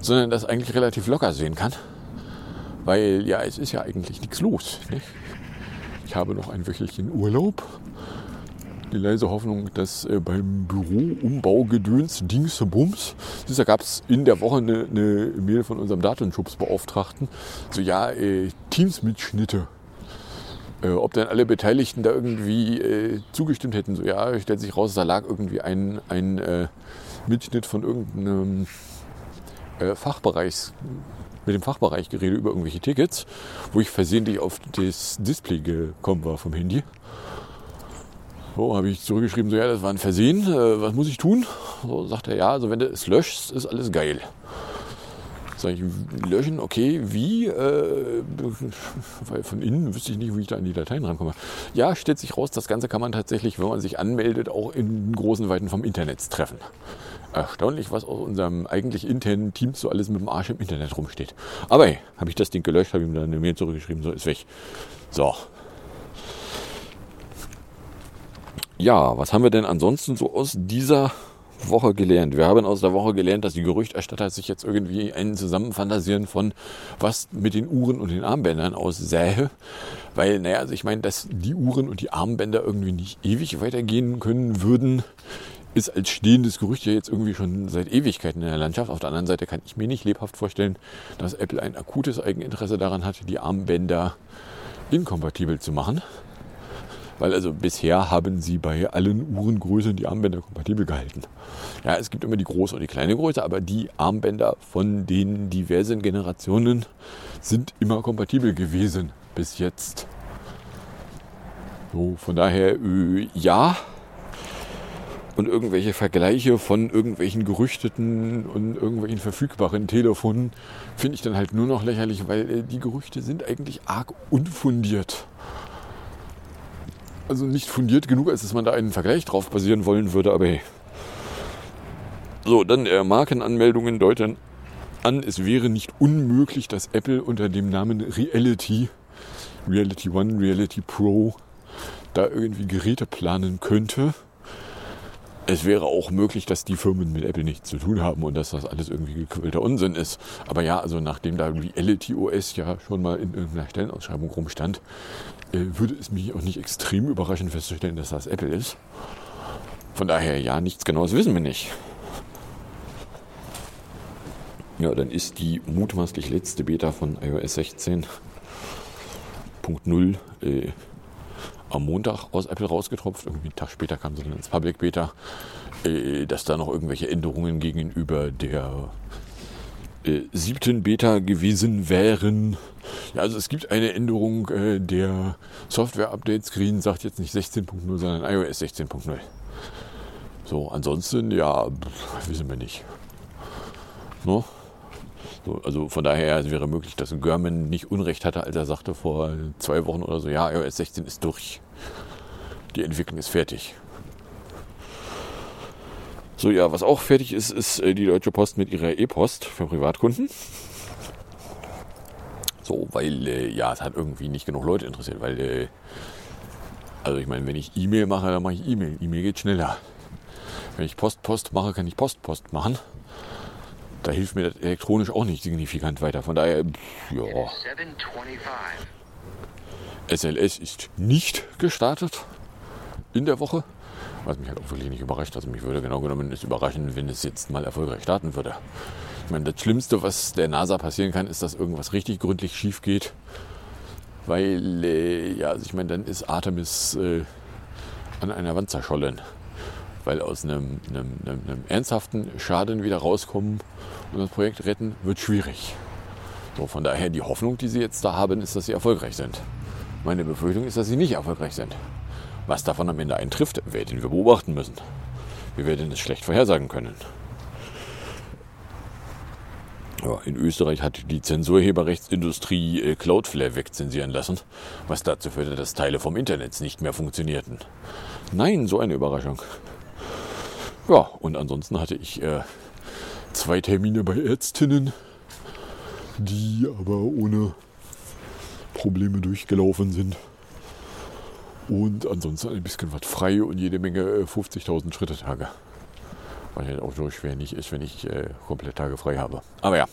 sondern das eigentlich relativ locker sehen kann. Weil ja, es ist ja eigentlich nichts los. Nicht? Ich habe noch ein wöchentlichen Urlaub. Die leise Hoffnung, dass äh, beim Büroumbau-Gedöns Dingsbums, da gab es in der Woche eine, eine Mail von unserem Datenschutzbeauftragten, so ja, äh, Teams-Mitschnitte. Äh, ob dann alle Beteiligten da irgendwie äh, zugestimmt hätten. So ja, stellt sich raus, da lag irgendwie ein, ein äh, Mitschnitt von irgendeinem äh, Fachbereichs mit dem Fachbereich geredet über irgendwelche Tickets, wo ich versehentlich auf das Display gekommen war vom Handy. So, habe ich zurückgeschrieben, so ja, das war ein Versehen, äh, was muss ich tun? So sagt er, ja, also wenn du es löschst, ist alles geil. Sag ich, löschen, okay, wie? Äh, weil von innen wüsste ich nicht, wie ich da an die Dateien rankomme. Ja, stellt sich raus, das Ganze kann man tatsächlich, wenn man sich anmeldet, auch in großen Weiten vom Internet treffen. Erstaunlich, was aus unserem eigentlich internen Team so alles mit dem Arsch im Internet rumsteht. Aber hey, habe ich das Ding gelöscht, habe ihm dann eine Mail zurückgeschrieben, so ist weg. So, ja, was haben wir denn ansonsten so aus dieser Woche gelernt? Wir haben aus der Woche gelernt, dass die Gerüchterstatter sich jetzt irgendwie einen zusammenfantasieren von was mit den Uhren und den Armbändern aussähe. Weil, naja, also ich meine, dass die Uhren und die Armbänder irgendwie nicht ewig weitergehen können würden, ist als stehendes Gerücht ja jetzt irgendwie schon seit Ewigkeiten in der Landschaft. Auf der anderen Seite kann ich mir nicht lebhaft vorstellen, dass Apple ein akutes Eigeninteresse daran hat, die Armbänder inkompatibel zu machen. Weil also bisher haben sie bei allen Uhrengrößen die Armbänder kompatibel gehalten. Ja, es gibt immer die große und die kleine Größe, aber die Armbänder von den diversen Generationen sind immer kompatibel gewesen bis jetzt. So, von daher, äh, ja. Und irgendwelche Vergleiche von irgendwelchen gerüchteten und irgendwelchen verfügbaren Telefonen finde ich dann halt nur noch lächerlich, weil äh, die Gerüchte sind eigentlich arg unfundiert also nicht fundiert genug, als dass man da einen Vergleich drauf basieren wollen würde, aber hey. So, dann äh, Markenanmeldungen deuten an, es wäre nicht unmöglich, dass Apple unter dem Namen Reality, Reality One, Reality Pro, da irgendwie Geräte planen könnte. Es wäre auch möglich, dass die Firmen mit Apple nichts zu tun haben und dass das alles irgendwie gequälter Unsinn ist. Aber ja, also nachdem da Reality OS ja schon mal in irgendeiner Stellenausschreibung rumstand, würde es mich auch nicht extrem überraschen festzustellen, dass das Apple ist. Von daher, ja, nichts Genaues wissen wir nicht. Ja, dann ist die mutmaßlich letzte Beta von iOS 16.0 äh, am Montag aus Apple rausgetropft. Irgendwie einen Tag später kam sie dann ins Public Beta, äh, dass da noch irgendwelche Änderungen gegenüber der äh, siebten Beta gewesen wären. Ja, also es gibt eine Änderung äh, der Software-Update-Screen, sagt jetzt nicht 16.0, sondern iOS 16.0. So, ansonsten, ja, pff, wissen wir nicht. No? So, also von daher es wäre möglich, dass Görman nicht Unrecht hatte, als er sagte vor zwei Wochen oder so, ja, iOS 16 ist durch. Die Entwicklung ist fertig. So, ja, was auch fertig ist, ist äh, die Deutsche Post mit ihrer E-Post für Privatkunden. So, weil, äh, ja, es hat irgendwie nicht genug Leute interessiert, weil, äh, also ich meine, wenn ich E-Mail mache, dann mache ich E-Mail. E-Mail geht schneller. Wenn ich Post-Post mache, kann ich Post-Post machen. Da hilft mir das elektronisch auch nicht signifikant weiter. Von daher, pff, ja. SLS ist nicht gestartet in der Woche. Was mich halt auch wirklich nicht überrascht. Also mich würde genau genommen es überraschen, wenn es jetzt mal erfolgreich starten würde. Ich meine, das Schlimmste, was der NASA passieren kann, ist, dass irgendwas richtig gründlich schief geht. Weil, äh, ja, also ich meine, dann ist Artemis äh, an einer Wand zerschollen. Weil aus einem, einem, einem, einem ernsthaften Schaden wieder rauskommen und das Projekt retten, wird schwierig. So, von daher die Hoffnung, die sie jetzt da haben, ist, dass sie erfolgreich sind. Meine Befürchtung ist, dass sie nicht erfolgreich sind. Was davon am Ende eintrifft, werden wir beobachten müssen. Wir werden es schlecht vorhersagen können. In Österreich hat die Zensurheberrechtsindustrie äh, Cloudflare wegzensieren lassen, was dazu führte, dass Teile vom Internet nicht mehr funktionierten. Nein, so eine Überraschung. Ja, und ansonsten hatte ich äh, zwei Termine bei Ärztinnen, die aber ohne Probleme durchgelaufen sind. Und ansonsten ein bisschen was frei und jede Menge äh, 50.000 Schritte-Tage. Was halt auch so schwer nicht ist, wenn ich äh, komplett Tage frei habe. Aber ja.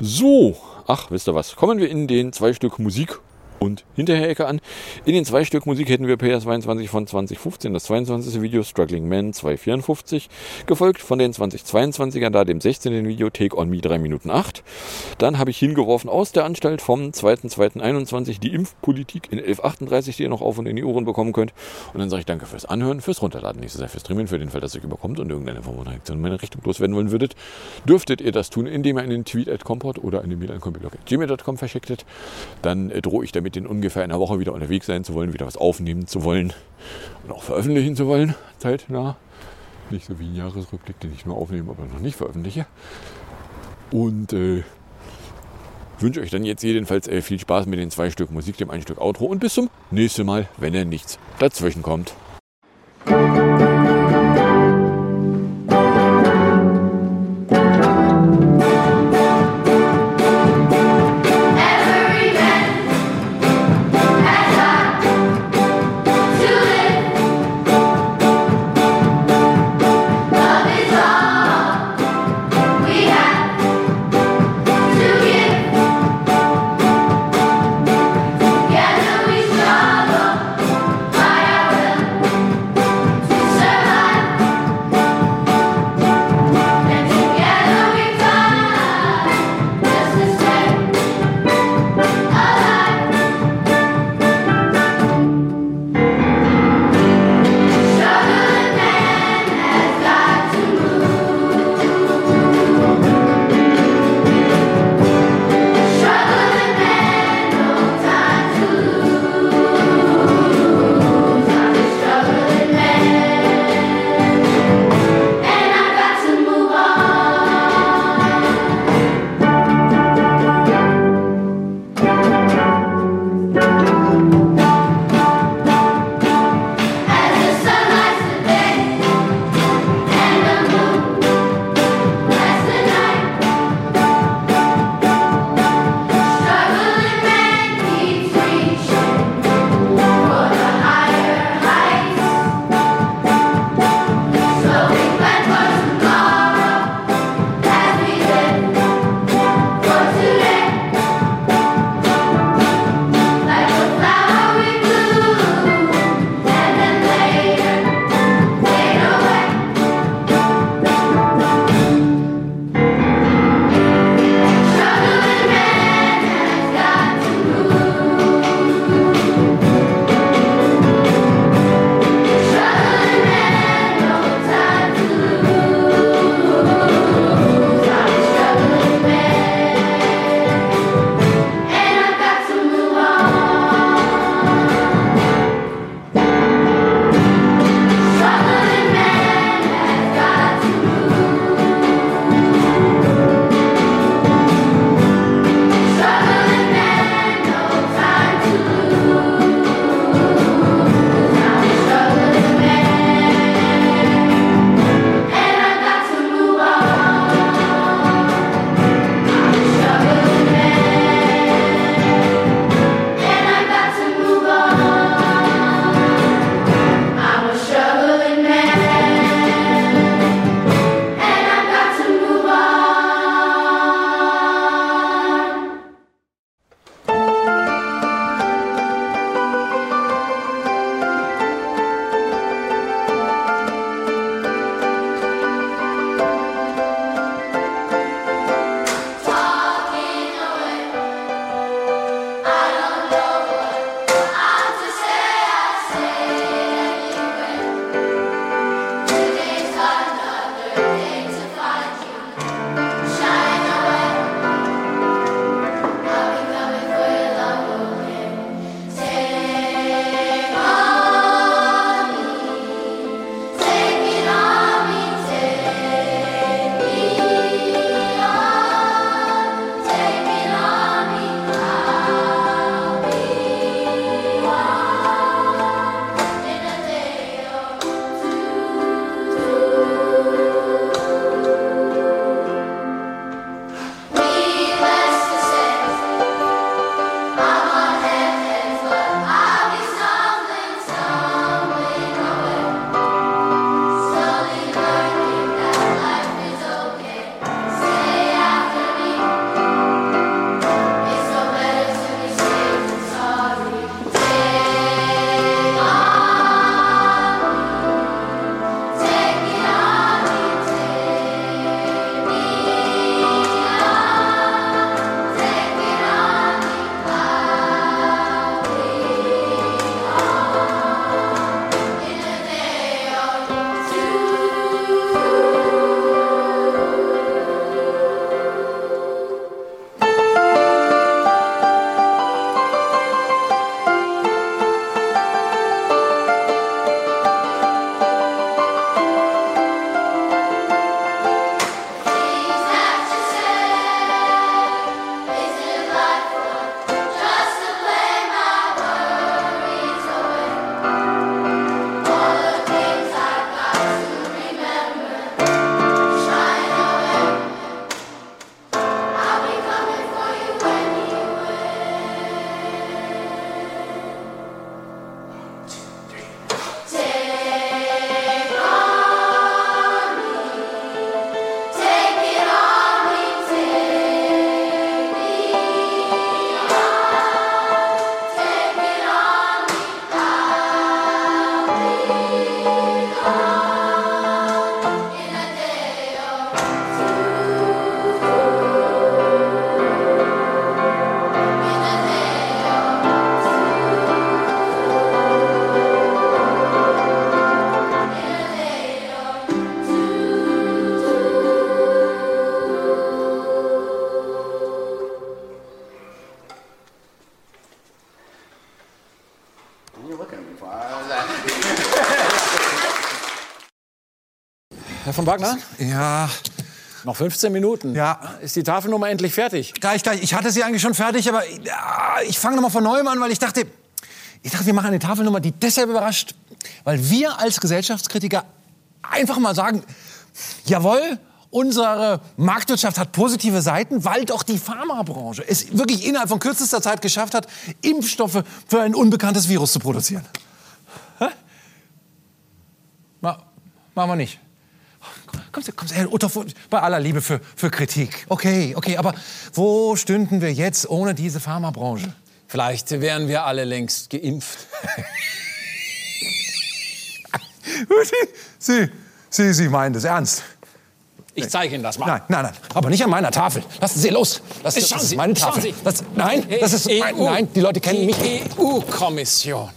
So, ach, wisst ihr was? Kommen wir in den zwei Stück Musik und Hinterher-Ecke an. In den zwei Stück Musik hätten wir PS22 von 2015, das 22. Video Struggling Man 254, gefolgt von den 2022er, da dem 16. Video Take On Me 3 Minuten 8. Dann habe ich hingeworfen aus der Anstalt vom 2.2.21 die Impfpolitik in 1138, die ihr noch auf und in die Ohren bekommen könnt. Und dann sage ich danke fürs Anhören, fürs Runterladen, nächstes Jahr fürs Streamen, für den Fall, dass ihr überkommt und irgendeine Form von Reaktion in meine Richtung loswerden wollen würdet, dürftet ihr das tun, indem ihr einen Tweet at Comport oder eine Mail an gmail.com verschicktet. Dann äh, drohe ich damit in ungefähr einer Woche wieder unterwegs sein zu wollen, wieder was aufnehmen zu wollen und auch veröffentlichen zu wollen, zeitnah. Nicht so wie ein Jahresrückblick, den ich nur aufnehme, aber noch nicht veröffentliche. Und äh, wünsche euch dann jetzt jedenfalls äh, viel Spaß mit den zwei Stück Musik, dem ein Stück Outro und bis zum nächsten Mal, wenn er nichts dazwischen kommt. Herr von Wagner? Ja, Noch 15 Minuten. Ja. Ist die Tafelnummer endlich fertig? gleich, gleich. Ich hatte sie eigentlich schon fertig, aber ja, ich fange noch mal von neuem an, weil ich dachte, ich dachte, wir machen eine Tafelnummer, die deshalb überrascht, weil wir als Gesellschaftskritiker einfach mal sagen, jawohl, unsere Marktwirtschaft hat positive Seiten, weil doch die Pharmabranche es wirklich innerhalb von kürzester Zeit geschafft hat, Impfstoffe für ein unbekanntes Virus zu produzieren. Hä? Ma, machen wir nicht. Kommst du, kommst du, Herr Uthoff, bei aller Liebe für, für Kritik. Okay, okay, aber wo stünden wir jetzt ohne diese Pharmabranche? Vielleicht wären wir alle längst geimpft. Sie, Sie, Sie meinen das ernst? Ich zeige Ihnen das mal. Nein, nein, nein, aber nicht an meiner Tafel. Lassen Sie los. Das, das Schauen ist Sie, meine Tafel. Sie. Das, nein, das ist mein, EU nein, die Leute kennen mich. Die EU-Kommission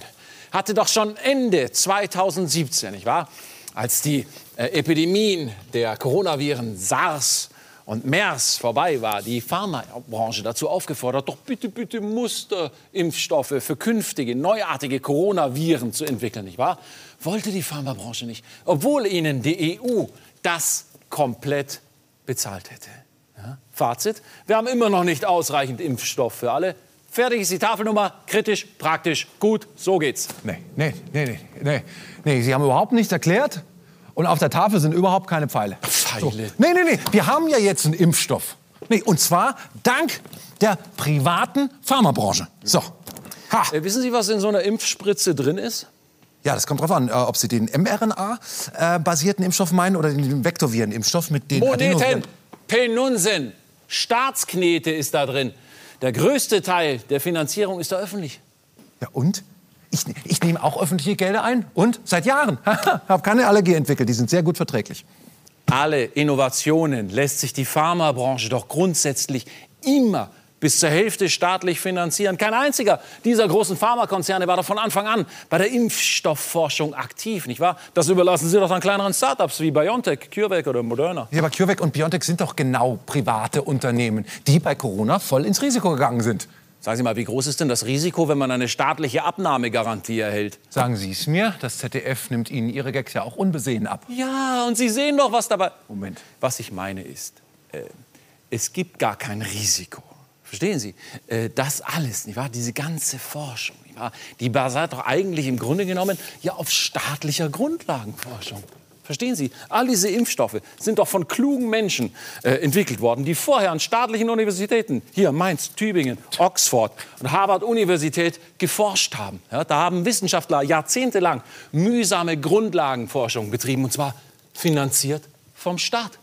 hatte doch schon Ende 2017, nicht wahr? Als die äh, Epidemien der Coronaviren SARS und MERS vorbei war, die Pharmabranche dazu aufgefordert, doch bitte, bitte Musterimpfstoffe für künftige, neuartige Coronaviren zu entwickeln, nicht wahr? Wollte die Pharmabranche nicht, obwohl ihnen die EU das komplett bezahlt hätte. Ja? Fazit, wir haben immer noch nicht ausreichend Impfstoff für alle. Fertig ist die Tafelnummer, kritisch, praktisch, gut, so geht's. Nee, nee, nee, nee, nee, nee, Sie haben überhaupt nichts erklärt und auf der Tafel sind überhaupt keine Pfeile. Pfeile? Nee, nee, nee, wir haben ja jetzt einen Impfstoff. Nee, und zwar dank der privaten Pharmabranche. So. Ha. Äh, wissen Sie, was in so einer Impfspritze drin ist? Ja, das kommt drauf an, äh, ob Sie den mRNA-basierten Impfstoff meinen oder den Vektorviren-Impfstoff mit den Moneten. Penunsen, Staatsknete ist da drin. Der größte Teil der Finanzierung ist da öffentlich. Ja, und? Ich, ich nehme auch öffentliche Gelder ein. Und? Seit Jahren. Habe keine Allergie entwickelt. Die sind sehr gut verträglich. Alle Innovationen lässt sich die Pharmabranche doch grundsätzlich immer bis zur Hälfte staatlich finanzieren. Kein einziger dieser großen Pharmakonzerne war doch von Anfang an bei der Impfstoffforschung aktiv, nicht wahr? Das überlassen Sie doch dann kleineren Startups wie BioNTech, CureVac oder Moderna. Ja, aber CureVac und BioNTech sind doch genau private Unternehmen, die bei Corona voll ins Risiko gegangen sind. Sagen Sie mal, wie groß ist denn das Risiko, wenn man eine staatliche Abnahmegarantie erhält? Sagen Sie es mir, das ZDF nimmt Ihnen Ihre Gags ja auch unbesehen ab. Ja, und Sie sehen doch, was dabei. Moment. Was ich meine ist, äh, es gibt gar kein Risiko. Verstehen Sie? Äh, das alles, nicht wahr? diese ganze Forschung, nicht wahr? die basiert doch eigentlich im Grunde genommen ja auf staatlicher Grundlagenforschung. Verstehen Sie? All diese Impfstoffe sind doch von klugen Menschen äh, entwickelt worden, die vorher an staatlichen Universitäten, hier Mainz, Tübingen, Oxford und Harvard-Universität geforscht haben. Ja, da haben Wissenschaftler jahrzehntelang mühsame Grundlagenforschung betrieben, und zwar finanziert vom Staat.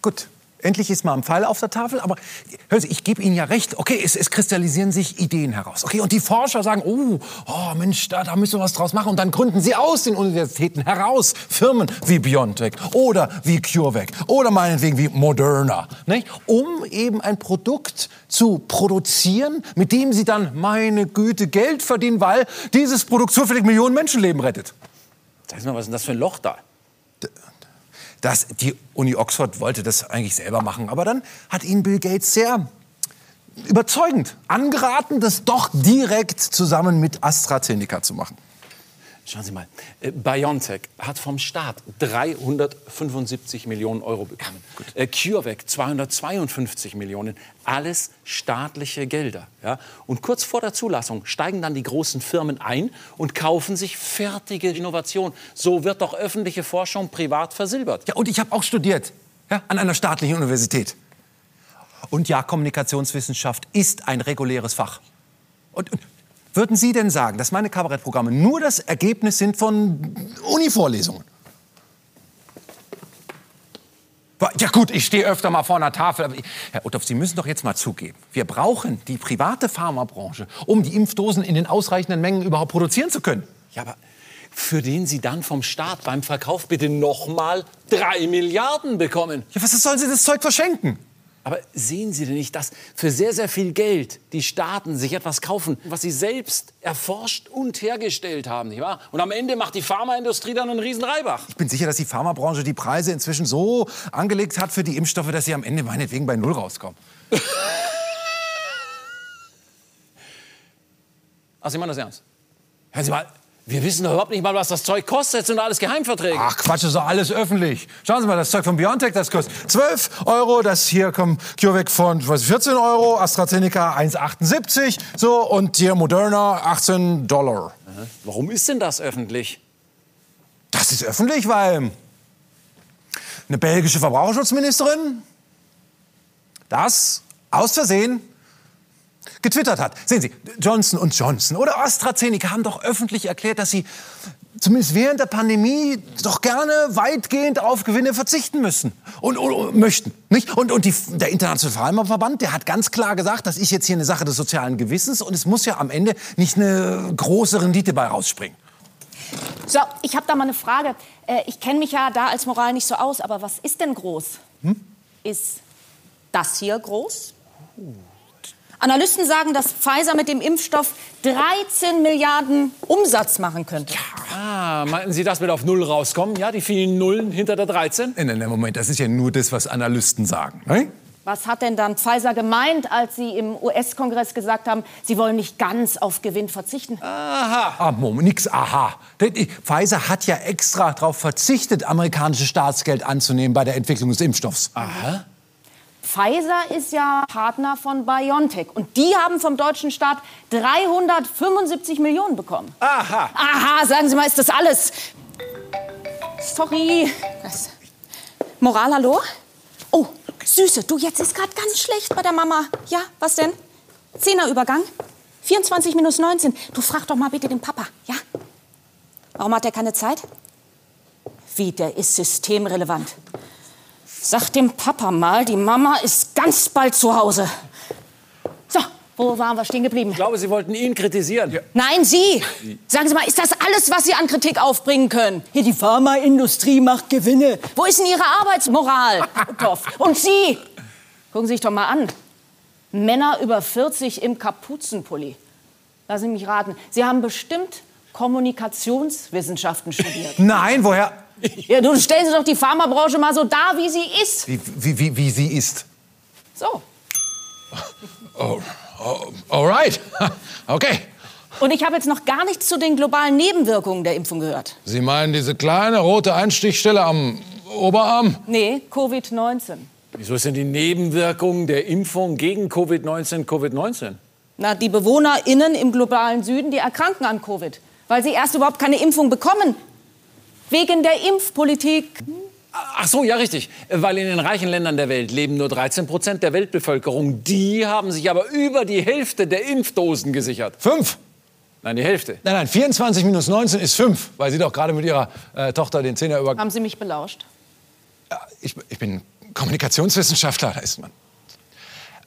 Gut. Endlich ist mal ein Pfeil auf der Tafel, aber hören Sie, ich gebe Ihnen ja recht. Okay, es, es kristallisieren sich Ideen heraus. Okay, und die Forscher sagen, oh, oh Mensch, da, da müssen wir was draus machen. Und dann gründen sie aus den Universitäten heraus Firmen wie BioNTech oder wie CureVac oder meinetwegen wie Moderna, nicht? um eben ein Produkt zu produzieren, mit dem sie dann, meine Güte, Geld verdienen, weil dieses Produkt zufällig Millionen Menschenleben rettet. Sag mal, was ist denn das für ein Loch da? Das, die Uni Oxford wollte das eigentlich selber machen, aber dann hat ihnen Bill Gates sehr überzeugend angeraten, das doch direkt zusammen mit AstraZeneca zu machen. Schauen Sie mal, äh, BioNTech hat vom Staat 375 Millionen Euro bekommen. Äh, CureVac 252 Millionen. Alles staatliche Gelder. Ja? Und kurz vor der Zulassung steigen dann die großen Firmen ein und kaufen sich fertige Innovationen. So wird doch öffentliche Forschung privat versilbert. Ja, und ich habe auch studiert ja, an einer staatlichen Universität. Und ja, Kommunikationswissenschaft ist ein reguläres Fach. Und, und würden Sie denn sagen, dass meine Kabarettprogramme nur das Ergebnis sind von Uni-Vorlesungen? Ja gut, ich stehe öfter mal vor einer Tafel. Aber Herr Uthoff, Sie müssen doch jetzt mal zugeben, wir brauchen die private Pharmabranche, um die Impfdosen in den ausreichenden Mengen überhaupt produzieren zu können. Ja, aber für den Sie dann vom Staat beim Verkauf bitte nochmal drei Milliarden bekommen. Ja, was sollen Sie das Zeug verschenken? Aber sehen Sie denn nicht, dass für sehr, sehr viel Geld die Staaten sich etwas kaufen, was sie selbst erforscht und hergestellt haben, nicht wahr? Und am Ende macht die Pharmaindustrie dann einen riesen Reibach. Ich bin sicher, dass die Pharmabranche die Preise inzwischen so angelegt hat für die Impfstoffe, dass sie am Ende meinetwegen bei Null rauskommen. Ach, Sie meinen das ernst? Hören Sie mal, Wir wissen doch überhaupt nicht mal, was das Zeug kostet. Das sind doch alles Geheimverträge. Ach Quatsch, ist doch alles öffentlich. Schauen Sie mal, das Zeug von BioNTech, das kostet 12 Euro. Das hier kommt CureVac von was, 14 Euro, AstraZeneca 1,78. So, und hier Moderna 18 Dollar. Warum ist denn das öffentlich? Das ist öffentlich, weil eine belgische Verbraucherschutzministerin das aus Versehen getwittert hat. Sehen Sie, Johnson und Johnson oder AstraZeneca haben doch öffentlich erklärt, dass sie zumindest während der Pandemie doch gerne weitgehend auf Gewinne verzichten müssen und, und, und möchten, nicht? Und, und die, der internationale Pharmaverband, der hat ganz klar gesagt, das ist jetzt hier eine Sache des sozialen Gewissens und es muss ja am Ende nicht eine große Rendite bei rausspringen. So, ich habe da mal eine Frage. Äh, ich kenne mich ja da als Moral nicht so aus, aber was ist denn groß? Ist das hier groß? Analysten sagen, dass Pfizer mit dem Impfstoff 13 Milliarden Umsatz machen könnte. Ah, meinten Sie, das wird auf Null rauskommen? Ja, die vielen Nullen hinter der 13? Nein, nein, nein, Moment, das ist ja nur das, was Analysten sagen. Ne? Was hat denn dann Pfizer gemeint, als sie im US-Kongress gesagt haben, sie wollen nicht ganz auf Gewinn verzichten? Ah, Moment, nix, aha. Die- Pfizer hat ja extra darauf verzichtet, amerikanisches Staatsgeld anzunehmen bei der Entwicklung des Impfstoffs. Aha. Pfizer ist ja Partner von BioNTech und die haben vom deutschen Staat 375 Millionen bekommen. Aha. Aha, sagen Sie mal, ist das alles? Sorry. Das- Moral, hallo? Oh, Süße, du, jetzt ist gerade ganz schlecht bei der Mama. Ja, was denn? Zehnerübergang? 24 minus 19. Du frag doch mal bitte den Papa, ja? Warum hat er keine Zeit? Wie, der ist systemrelevant. Sag dem Papa mal, die Mama ist ganz bald zu Hause. So, wo waren wir stehen geblieben? Ich glaube, Sie wollten ihn kritisieren. Nein, Sie! Sagen Sie mal, ist das alles, was Sie an Kritik aufbringen können? Hier, die Pharmaindustrie macht Gewinne. Wo ist denn Ihre Arbeitsmoral, Toff? Und Sie? Gucken Sie sich doch mal an. Männer über 40 im Kapuzenpulli. Lassen Sie mich raten. Sie haben bestimmt Kommunikationswissenschaften studiert. Nein, woher? Ja, nun stellen Sie doch die Pharmabranche mal so dar, wie sie ist. Wie, wie, wie, wie sie ist. So. Oh, oh, alright. Okay. Und ich habe jetzt noch gar nichts zu den globalen Nebenwirkungen der Impfung gehört. Sie meinen diese kleine rote Einstichstelle am Oberarm? Nee, Covid-19. Wieso sind die Nebenwirkungen der Impfung gegen Covid-19 Covid-19? Na, die BewohnerInnen im globalen Süden, die erkranken an Covid, weil sie erst überhaupt keine Impfung bekommen. Wegen der Impfpolitik. Ach so, ja, richtig. Weil in den reichen Ländern der Welt leben nur 13 Prozent der Weltbevölkerung. Die haben sich aber über die Hälfte der Impfdosen gesichert. Fünf. Nein, die Hälfte. Nein, nein, 24 minus 19 ist fünf, weil Sie doch gerade mit Ihrer äh, Tochter den Zehner über... Haben Sie mich belauscht? Ich, ich bin Kommunikationswissenschaftler, da ist man.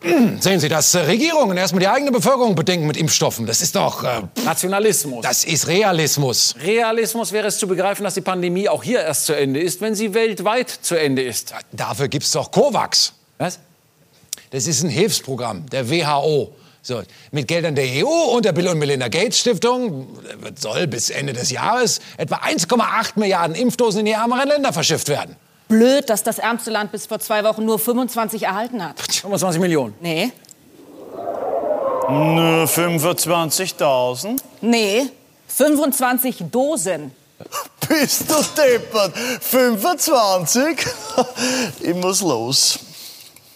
Sehen Sie, dass äh, Regierungen erstmal die eigene Bevölkerung bedenken mit Impfstoffen, das ist doch... Äh, Nationalismus. das ist Realismus. Realismus wäre es zu begreifen, dass die Pandemie auch hier erst zu Ende ist, wenn sie weltweit zu Ende ist. Dafür gibt's doch COVAX. Was? Das ist ein Hilfsprogramm der WHO. So, mit Geldern der EU und der Bill und Melinda Gates Stiftung soll bis Ende des Jahres etwa 1,8 Milliarden Impfdosen in die ärmeren Länder verschifft werden. Blöd, dass das ärmste Land bis vor zwei Wochen nur 25 erhalten hat. 25 Millionen. Nee. Nur 25.000? Nee. 25 Dosen. Bist du deppert? 25? Ich muss los.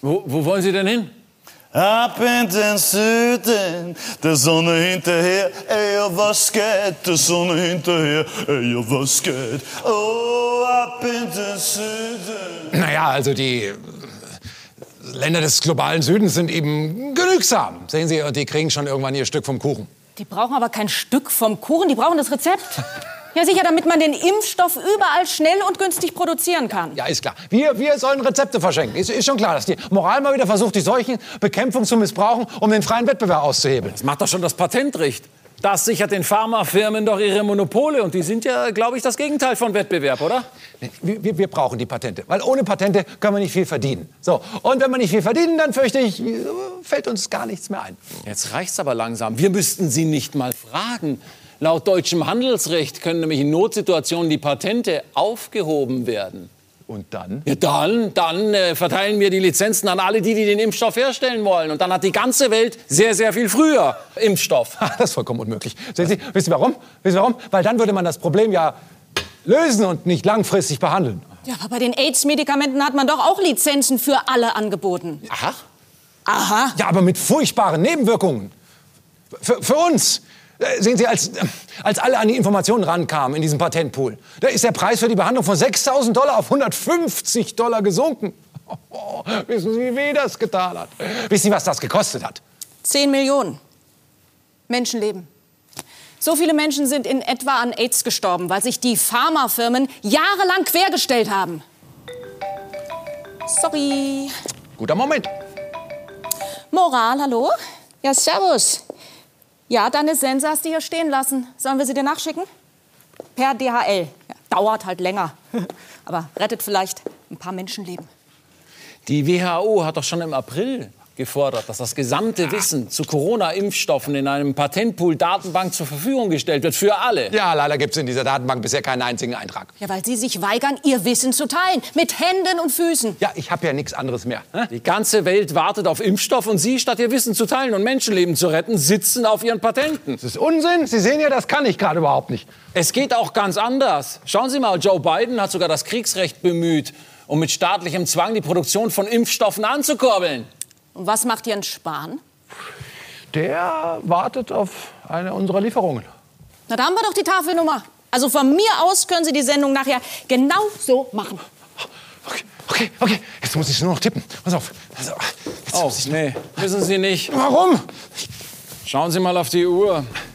Wo, wo wollen Sie denn hin? Ab in den Süden, der Sonne hinterher, ey, ja, was geht, der Sonne hinterher, ey, ja, was geht. Oh, ab in den Süden. Naja, also die Länder des globalen Südens sind eben genügsam. Sehen Sie, und die kriegen schon irgendwann ihr Stück vom Kuchen. Die brauchen aber kein Stück vom Kuchen, die brauchen das Rezept. Ja, sicher, damit man den Impfstoff überall schnell und günstig produzieren kann. Ja, ist klar. Wir, wir sollen Rezepte verschenken. Ist, ist schon klar, dass die Moral mal wieder versucht, die Seuchenbekämpfung zu missbrauchen, um den freien Wettbewerb auszuhebeln. Das macht doch schon das Patentrecht. Das sichert den Pharmafirmen doch ihre Monopole. Und die sind ja, glaube ich, das Gegenteil von Wettbewerb, oder? Wir, wir, wir brauchen die Patente, weil ohne Patente können wir nicht viel verdienen. So, und wenn wir nicht viel verdienen, dann fürchte ich, äh, fällt uns gar nichts mehr ein. Jetzt reicht's aber langsam. Wir müssten Sie nicht mal fragen. Laut deutschem Handelsrecht können nämlich in Notsituationen die Patente aufgehoben werden. Und dann? Ja, dann, dann äh, verteilen wir die Lizenzen an alle, die, die den Impfstoff herstellen wollen. Und dann hat die ganze Welt sehr, sehr viel früher Impfstoff. Das ist vollkommen unmöglich. Sehen Sie, wissen Sie warum? Wissen Sie warum? Weil dann würde man das Problem ja lösen und nicht langfristig behandeln. Ja, aber bei den AIDS-Medikamenten hat man doch auch Lizenzen für alle angeboten. Aha. Aha. Ja, aber mit furchtbaren Nebenwirkungen. Für, für uns. Äh, Sehen Sie, als, als alle an die Informationen rankamen in diesem Patentpool, da ist der Preis für die Behandlung von 6.000 Dollar auf 150 Dollar gesunken. Oh, wissen Sie, wie weh das getan hat? Wissen Sie, was das gekostet hat? 10 Millionen Menschenleben. So viele Menschen sind in etwa an AIDS gestorben, weil sich die Pharmafirmen jahrelang quergestellt haben. Sorry. Guter Moment. Moral, hallo? Ja, servus. Ja, deine Sense hast du hier stehen lassen. Sollen wir sie dir nachschicken? Per DHL. Ja, dauert halt länger. Aber rettet vielleicht ein paar Menschenleben. Die WHO hat doch schon im April gefordert, dass das gesamte Wissen zu Corona-Impfstoffen in einem Patentpool-Datenbank zur Verfügung gestellt wird für alle. Ja, leider gibt es in dieser Datenbank bisher keinen einzigen Eintrag. Ja, weil sie sich weigern, ihr Wissen zu teilen. Mit Händen und Füßen. Ja, ich habe ja nichts anderes mehr. Die ganze Welt wartet auf Impfstoff und Sie, statt Ihr Wissen zu teilen und Menschenleben zu retten, sitzen auf Ihren Patenten. Das ist Unsinn. Sie sehen ja, das kann ich gerade überhaupt nicht. Es geht auch ganz anders. Schauen Sie mal, Joe Biden hat sogar das Kriegsrecht bemüht, um mit staatlichem Zwang die Produktion von Impfstoffen anzukurbeln. Und was macht Jens Spahn? Der wartet auf eine unserer Lieferungen. Na, da haben wir doch die Tafelnummer. Also von mir aus können Sie die Sendung nachher genau so machen. Okay, okay, jetzt muss ich nur noch tippen. Pass auf. Also, jetzt Oh, nee, wissen Sie nicht. Warum? Schauen Sie mal auf die Uhr.